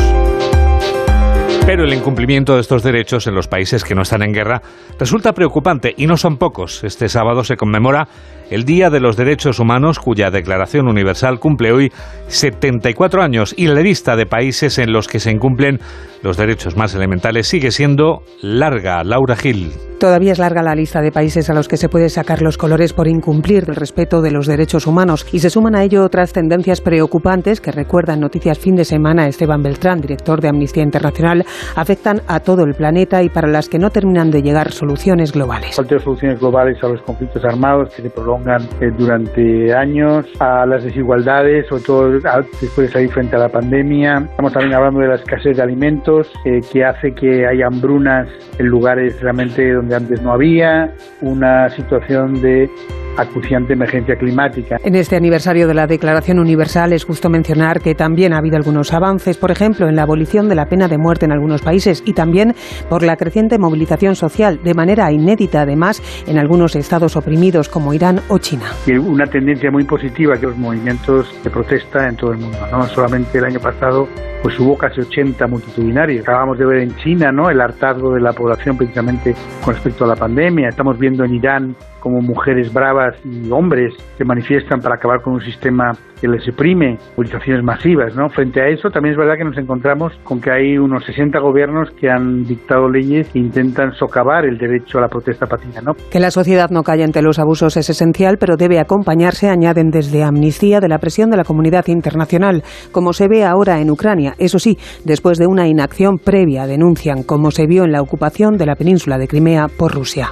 Pero el incumplimiento de estos derechos en los países que no están en guerra resulta preocupante y no son pocos. Este sábado se conmemora el Día de los Derechos Humanos, cuya Declaración Universal cumple hoy 74 años y la lista de países en los que se incumplen los derechos más elementales sigue siendo larga. Laura Gil. Todavía es larga la lista de países a los que se puede sacar los colores por incumplir el respeto de los derechos humanos y se suman a ello otras tendencias preocupantes que recuerdan Noticias Fin de Semana Esteban Beltrán, director de Amnistía Internacional, afectan a todo el planeta y para las que no terminan de llegar soluciones globales. Falta soluciones globales a los conflictos armados que se prolongan eh, durante años, a las desigualdades, sobre todo después de salir frente a la pandemia. Estamos también hablando de la escasez de alimentos eh, que hace que haya hambrunas en lugares realmente donde antes no había, una situación de acuciante emergencia climática. En este aniversario de la Declaración Universal es justo mencionar que también ha habido algunos avances, por ejemplo, en la abolición de la pena de muerte en algunos países y también por la creciente movilización social, de manera inédita además en algunos estados oprimidos como Irán o China. Y una tendencia muy positiva que los movimientos de protesta en todo el mundo. No solamente el año pasado pues hubo casi 80 multitudinarios. Acabamos de ver en China ¿no? el hartazgo de la población precisamente con respecto a la pandemia. Estamos viendo en Irán como mujeres bravas y hombres se manifiestan para acabar con un sistema que les suprime, movilizaciones masivas. ¿no? Frente a eso, también es verdad que nos encontramos con que hay unos 60 gobiernos que han dictado leyes e intentan socavar el derecho a la protesta pacífica. ¿no? Que la sociedad no calle ante los abusos es esencial, pero debe acompañarse, añaden desde Amnistía, de la presión de la comunidad internacional, como se ve ahora en Ucrania. Eso sí, después de una inacción previa, denuncian, como se vio en la ocupación de la península de Crimea por Rusia.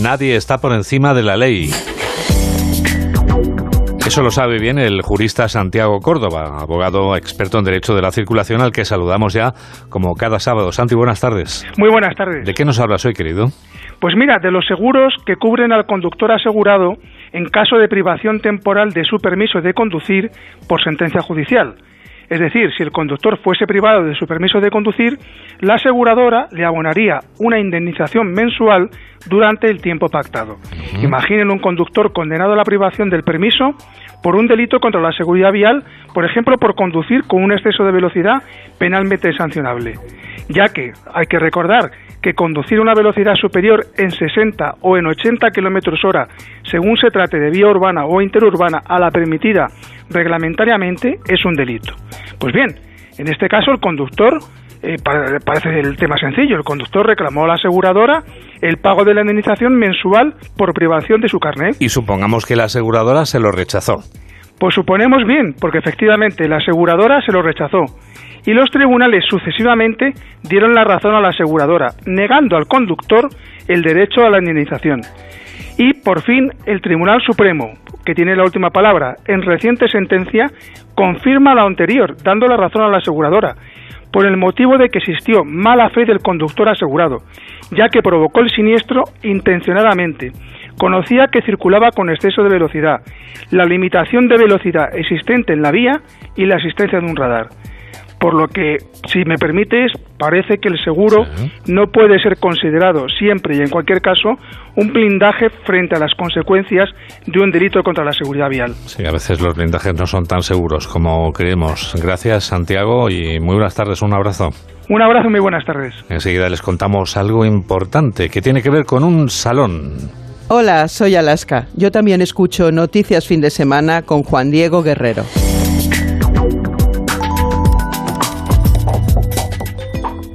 Nadie está por encima de la ley. Eso lo sabe bien el jurista Santiago Córdoba, abogado experto en derecho de la circulación, al que saludamos ya como cada sábado. Santi, buenas tardes. Muy buenas tardes. ¿De qué nos hablas hoy, querido? Pues mira, de los seguros que cubren al conductor asegurado en caso de privación temporal de su permiso de conducir por sentencia judicial. Es decir, si el conductor fuese privado de su permiso de conducir, la aseguradora le abonaría una indemnización mensual durante el tiempo pactado. Imaginen un conductor condenado a la privación del permiso por un delito contra la seguridad vial, por ejemplo, por conducir con un exceso de velocidad penalmente sancionable. Ya que hay que recordar que conducir una velocidad superior en 60 o en 80 kilómetros hora, según se trate de vía urbana o interurbana, a la permitida reglamentariamente, es un delito. Pues bien, en este caso el conductor eh, parece el tema sencillo. El conductor reclamó a la aseguradora el pago de la indemnización mensual por privación de su carnet. Y supongamos que la aseguradora se lo rechazó. Pues suponemos bien, porque efectivamente la aseguradora se lo rechazó. Y los tribunales sucesivamente dieron la razón a la aseguradora, negando al conductor el derecho a la indemnización. Y por fin el Tribunal Supremo, que tiene la última palabra, en reciente sentencia, confirma la anterior, dando la razón a la aseguradora, por el motivo de que existió mala fe del conductor asegurado, ya que provocó el siniestro intencionadamente. Conocía que circulaba con exceso de velocidad, la limitación de velocidad existente en la vía y la existencia de un radar. Por lo que, si me permites, parece que el seguro no puede ser considerado siempre y en cualquier caso un blindaje frente a las consecuencias de un delito contra la seguridad vial. Sí, a veces los blindajes no son tan seguros como creemos. Gracias, Santiago, y muy buenas tardes. Un abrazo. Un abrazo y muy buenas tardes. Enseguida les contamos algo importante que tiene que ver con un salón. Hola, soy Alaska. Yo también escucho Noticias Fin de Semana con Juan Diego Guerrero.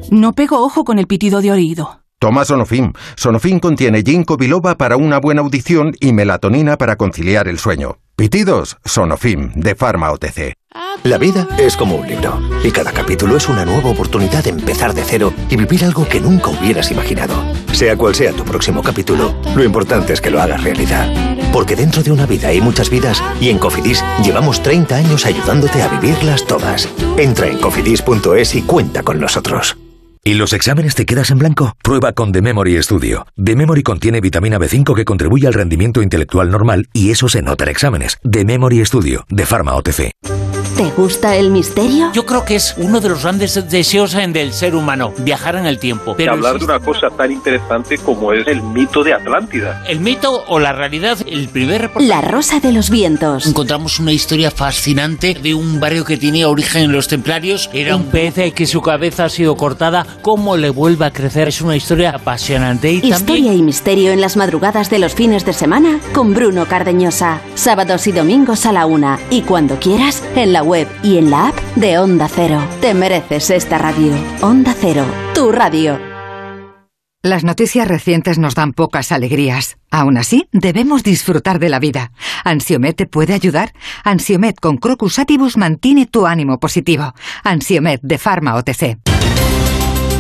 No pego ojo con el pitido de oído. Toma Sonofim. Sonofim contiene ginkgo biloba para una buena audición y melatonina para conciliar el sueño. Pitidos, Sonofim, de Pharma OTC. La vida es como un libro, y cada capítulo es una nueva oportunidad de empezar de cero y vivir algo que nunca hubieras imaginado. Sea cual sea tu próximo capítulo, lo importante es que lo hagas realidad. Porque dentro de una vida hay muchas vidas, y en Cofidis llevamos 30 años ayudándote a vivirlas todas. Entra en cofidis.es y cuenta con nosotros. ¿Y los exámenes te quedas en blanco? Prueba con The Memory Studio. The Memory contiene vitamina B5 que contribuye al rendimiento intelectual normal y eso se nota en exámenes. The Memory Studio, de Pharma OTC. ¿Te gusta el misterio? Yo creo que es uno de los grandes deseos del ser humano, viajar en el tiempo. Pero hablar de una cosa tan interesante como es el mito de Atlántida. El mito o la realidad, el primer La Rosa de los Vientos. Encontramos una historia fascinante de un barrio que tenía origen en los templarios. Era un, pez que su cabeza ha sido cortada. ¿Cómo le vuelve a crecer? Es una historia apasionante. Y historia y misterio en las madrugadas de los fines de semana con Bruno Cardeñosa. Sábados y domingos a la una. Y cuando quieras, en la web y en la app de Onda Cero. Te mereces esta radio. Onda Cero, tu radio. Las noticias recientes nos dan pocas alegrías. Aún así, debemos disfrutar de la vida. ¿Ansiomet te puede ayudar? Ansiomet con Crocus Atibus mantiene tu ánimo positivo. Ansiomet de Pharma OTC.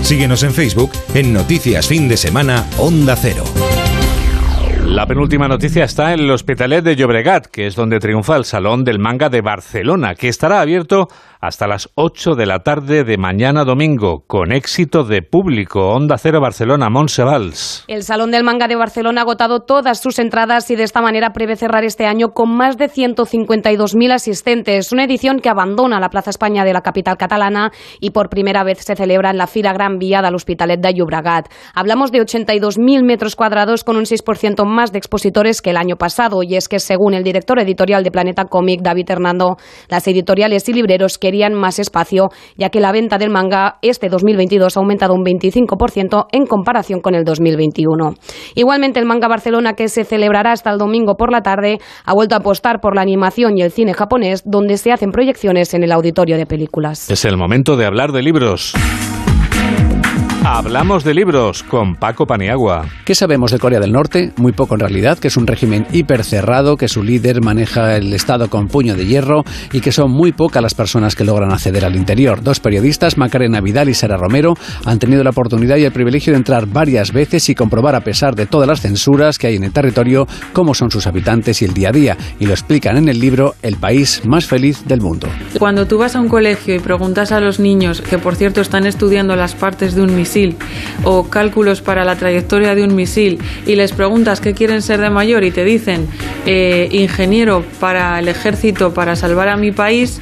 Síguenos en Facebook en Noticias Fin de Semana Onda Cero. La penúltima noticia está en el Hospitalet de Llobregat, que es donde triunfa el Salón del Manga de Barcelona, que estará abierto hasta las 8 de la tarde de mañana domingo, con éxito de público. Onda Cero Barcelona, Monsevals. El Salón del Manga de Barcelona ha agotado todas sus entradas y de esta manera prevé cerrar este año con más de 152.000 asistentes. Una edición que abandona la Plaza España de la capital catalana y por primera vez se celebra en la Fira Gran Vía del Hospitalet de Llobregat. Hablamos de 82.000 metros cuadrados con un 6% más de expositores que el año pasado. Y es que, según el director editorial de Planeta Cómic, David Hernando, las editoriales y libreros querían más espacio, ya que la venta del manga este 2022 ha aumentado un 25% en comparación con el 2021. Igualmente, el Manga Barcelona, que se celebrará hasta el domingo por la tarde, ha vuelto a apostar por la animación y el cine japonés, donde se hacen proyecciones en el auditorio de películas. Es el momento de hablar de libros. Hablamos de libros con Paco Paniagua. ¿Qué sabemos de Corea del Norte? Muy poco en realidad, que es un régimen hipercerrado, que su líder maneja el Estado con puño de hierro y que son muy pocas las personas que logran acceder al interior. Dos periodistas, Macarena Vidal y Sara Romero, han tenido la oportunidad y el privilegio de entrar varias veces y comprobar, a pesar de todas las censuras que hay en el territorio, cómo son sus habitantes y el día a día. Y lo explican en el libro El país más feliz del mundo. Cuando tú vas a un colegio y preguntas a los niños, que por cierto están estudiando las partes de un misil, o cálculos para la trayectoria de un misil y les preguntas qué quieren ser de mayor y te dicen eh, ingeniero para el ejército para salvar a mi país,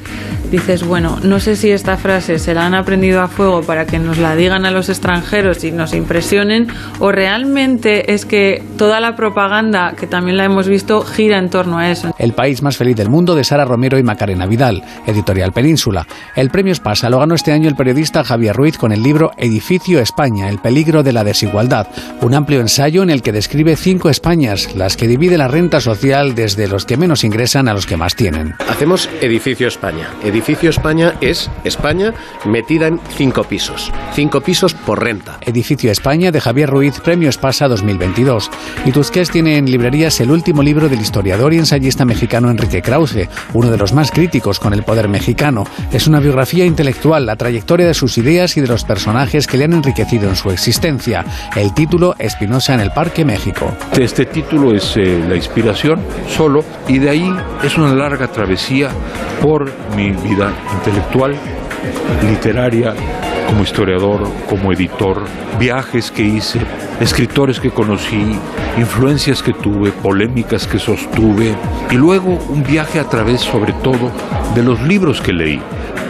dices, bueno, no sé si esta frase se la han aprendido a fuego para que nos la digan a los extranjeros y nos impresionen, o realmente es que toda la propaganda, que también la hemos visto, gira en torno a eso. El país más feliz del mundo de Sara Romero y Macarena Vidal, editorial Península. El premio Espasa lo ganó este año el periodista Javier Ruiz con el libro Edificio España, el peligro de la desigualdad, un amplio ensayo en el que describe cinco Españas, las que divide la renta social desde los que menos ingresan a los que más tienen. Hacemos Edificio España. Edificio España es España metida en cinco pisos. Cinco pisos por renta. Edificio España de Javier Ruiz, Premio Espasa 2022. Y Tusquets tiene en librerías el último libro del historiador y ensayista mexicano Enrique Krause, uno de los más críticos con el poder mexicano. Es una biografía intelectual, la trayectoria de sus ideas y de los personajes que le han enriquecido en su existencia. El título Espinosa en el Parque México. Este título es eh, la inspiración solo y de ahí es una larga travesía por mi vida intelectual, literaria, como historiador, como editor, viajes que hice, escritores que conocí, influencias que tuve, polémicas que sostuve y luego un viaje a través sobre todo de los libros que leí,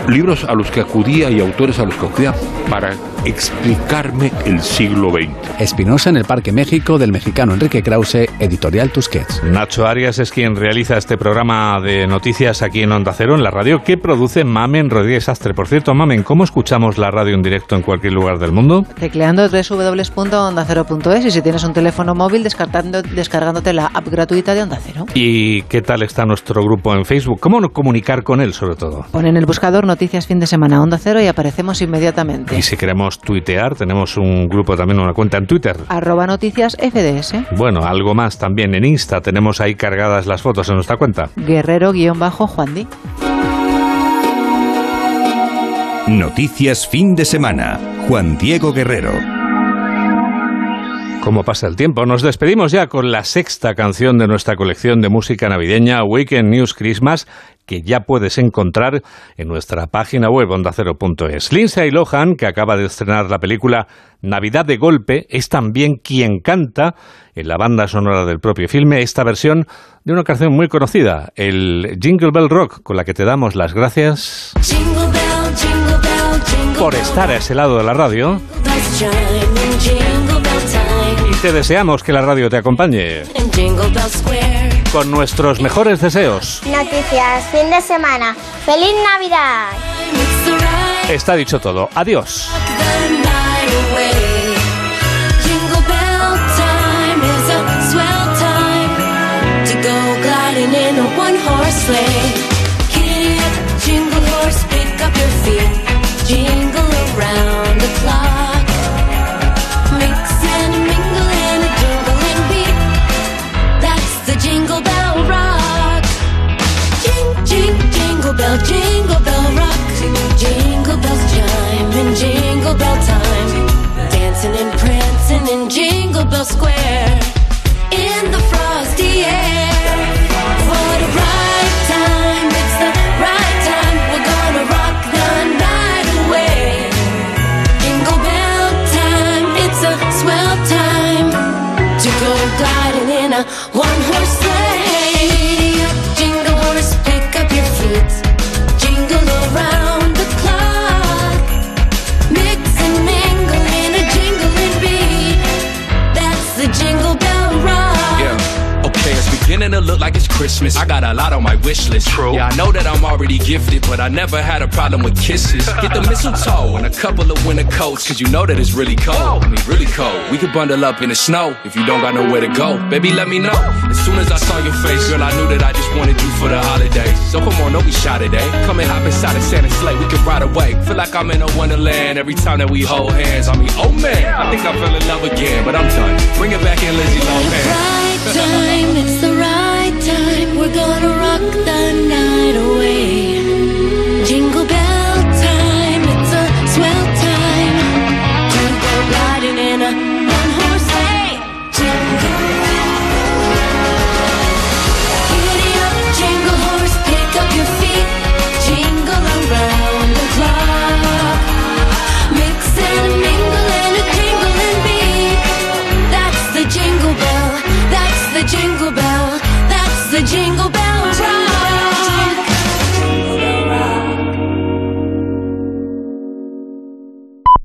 libros a los que acudía y autores a los que acudía para explicarme el siglo XX. Espinosa en el Parque México del mexicano Enrique Krause, editorial Tusquets. Nacho Arias es quien realiza este programa de noticias aquí en Onda Cero, en la radio, que produce Mamen Rodríguez Astre. Por cierto, Mamen, ¿cómo escuchamos la radio en directo en cualquier lugar del mundo? Tecleando www.ondacero.es y si tienes un teléfono móvil, descargándote la app gratuita de Onda Cero. ¿Y qué tal está nuestro grupo en Facebook? ¿Cómo comunicar con él, sobre todo? Pon en el buscador Noticias Fin de Semana Onda Cero y aparecemos inmediatamente. Y si queremos tuitear, tenemos un grupo también, una cuenta en Twitter. Arroba noticias FDS. Bueno, algo más también en Insta, tenemos ahí cargadas las fotos en nuestra cuenta. Guerrero-Juan Di. Noticias fin de semana. Juan Diego Guerrero. ¿Cómo pasa el tiempo? Nos despedimos ya con la sexta canción de nuestra colección de música navideña, Weekend News Christmas, que ya puedes encontrar en nuestra página web ondacero.es. Lindsay Lohan, que acaba de estrenar la película Navidad de Golpe, es también quien canta en la banda sonora del propio filme esta versión de una canción muy conocida, el Jingle Bell Rock, con la que te damos las gracias por estar a ese lado de la radio. Y te deseamos que la radio te acompañe con nuestros mejores deseos. Noticias, fin de semana. ¡Feliz Navidad! Está dicho todo. Adiós. Jingle around the clock. Square. Christmas. I got a lot on my wish list. True. Yeah, I know that I'm already gifted, but I never had a problem with kisses. Get the mistletoe and a couple of winter coats, cause you know that it's really cold. I mean, really cold. We could bundle up in the snow if you don't got nowhere to go. Baby, let me know. As soon as I saw your face, girl, I knew that I just wanted you for the holidays. So come on, don't be shy today. Come and hop inside a Santa sleigh, we can ride away. Feel like I'm in a wonderland every time that we hold hands. I mean, oh man, I think I fell in love again, but I'm done. Bring it back in, Lizzie Lohan. We're gonna rock the night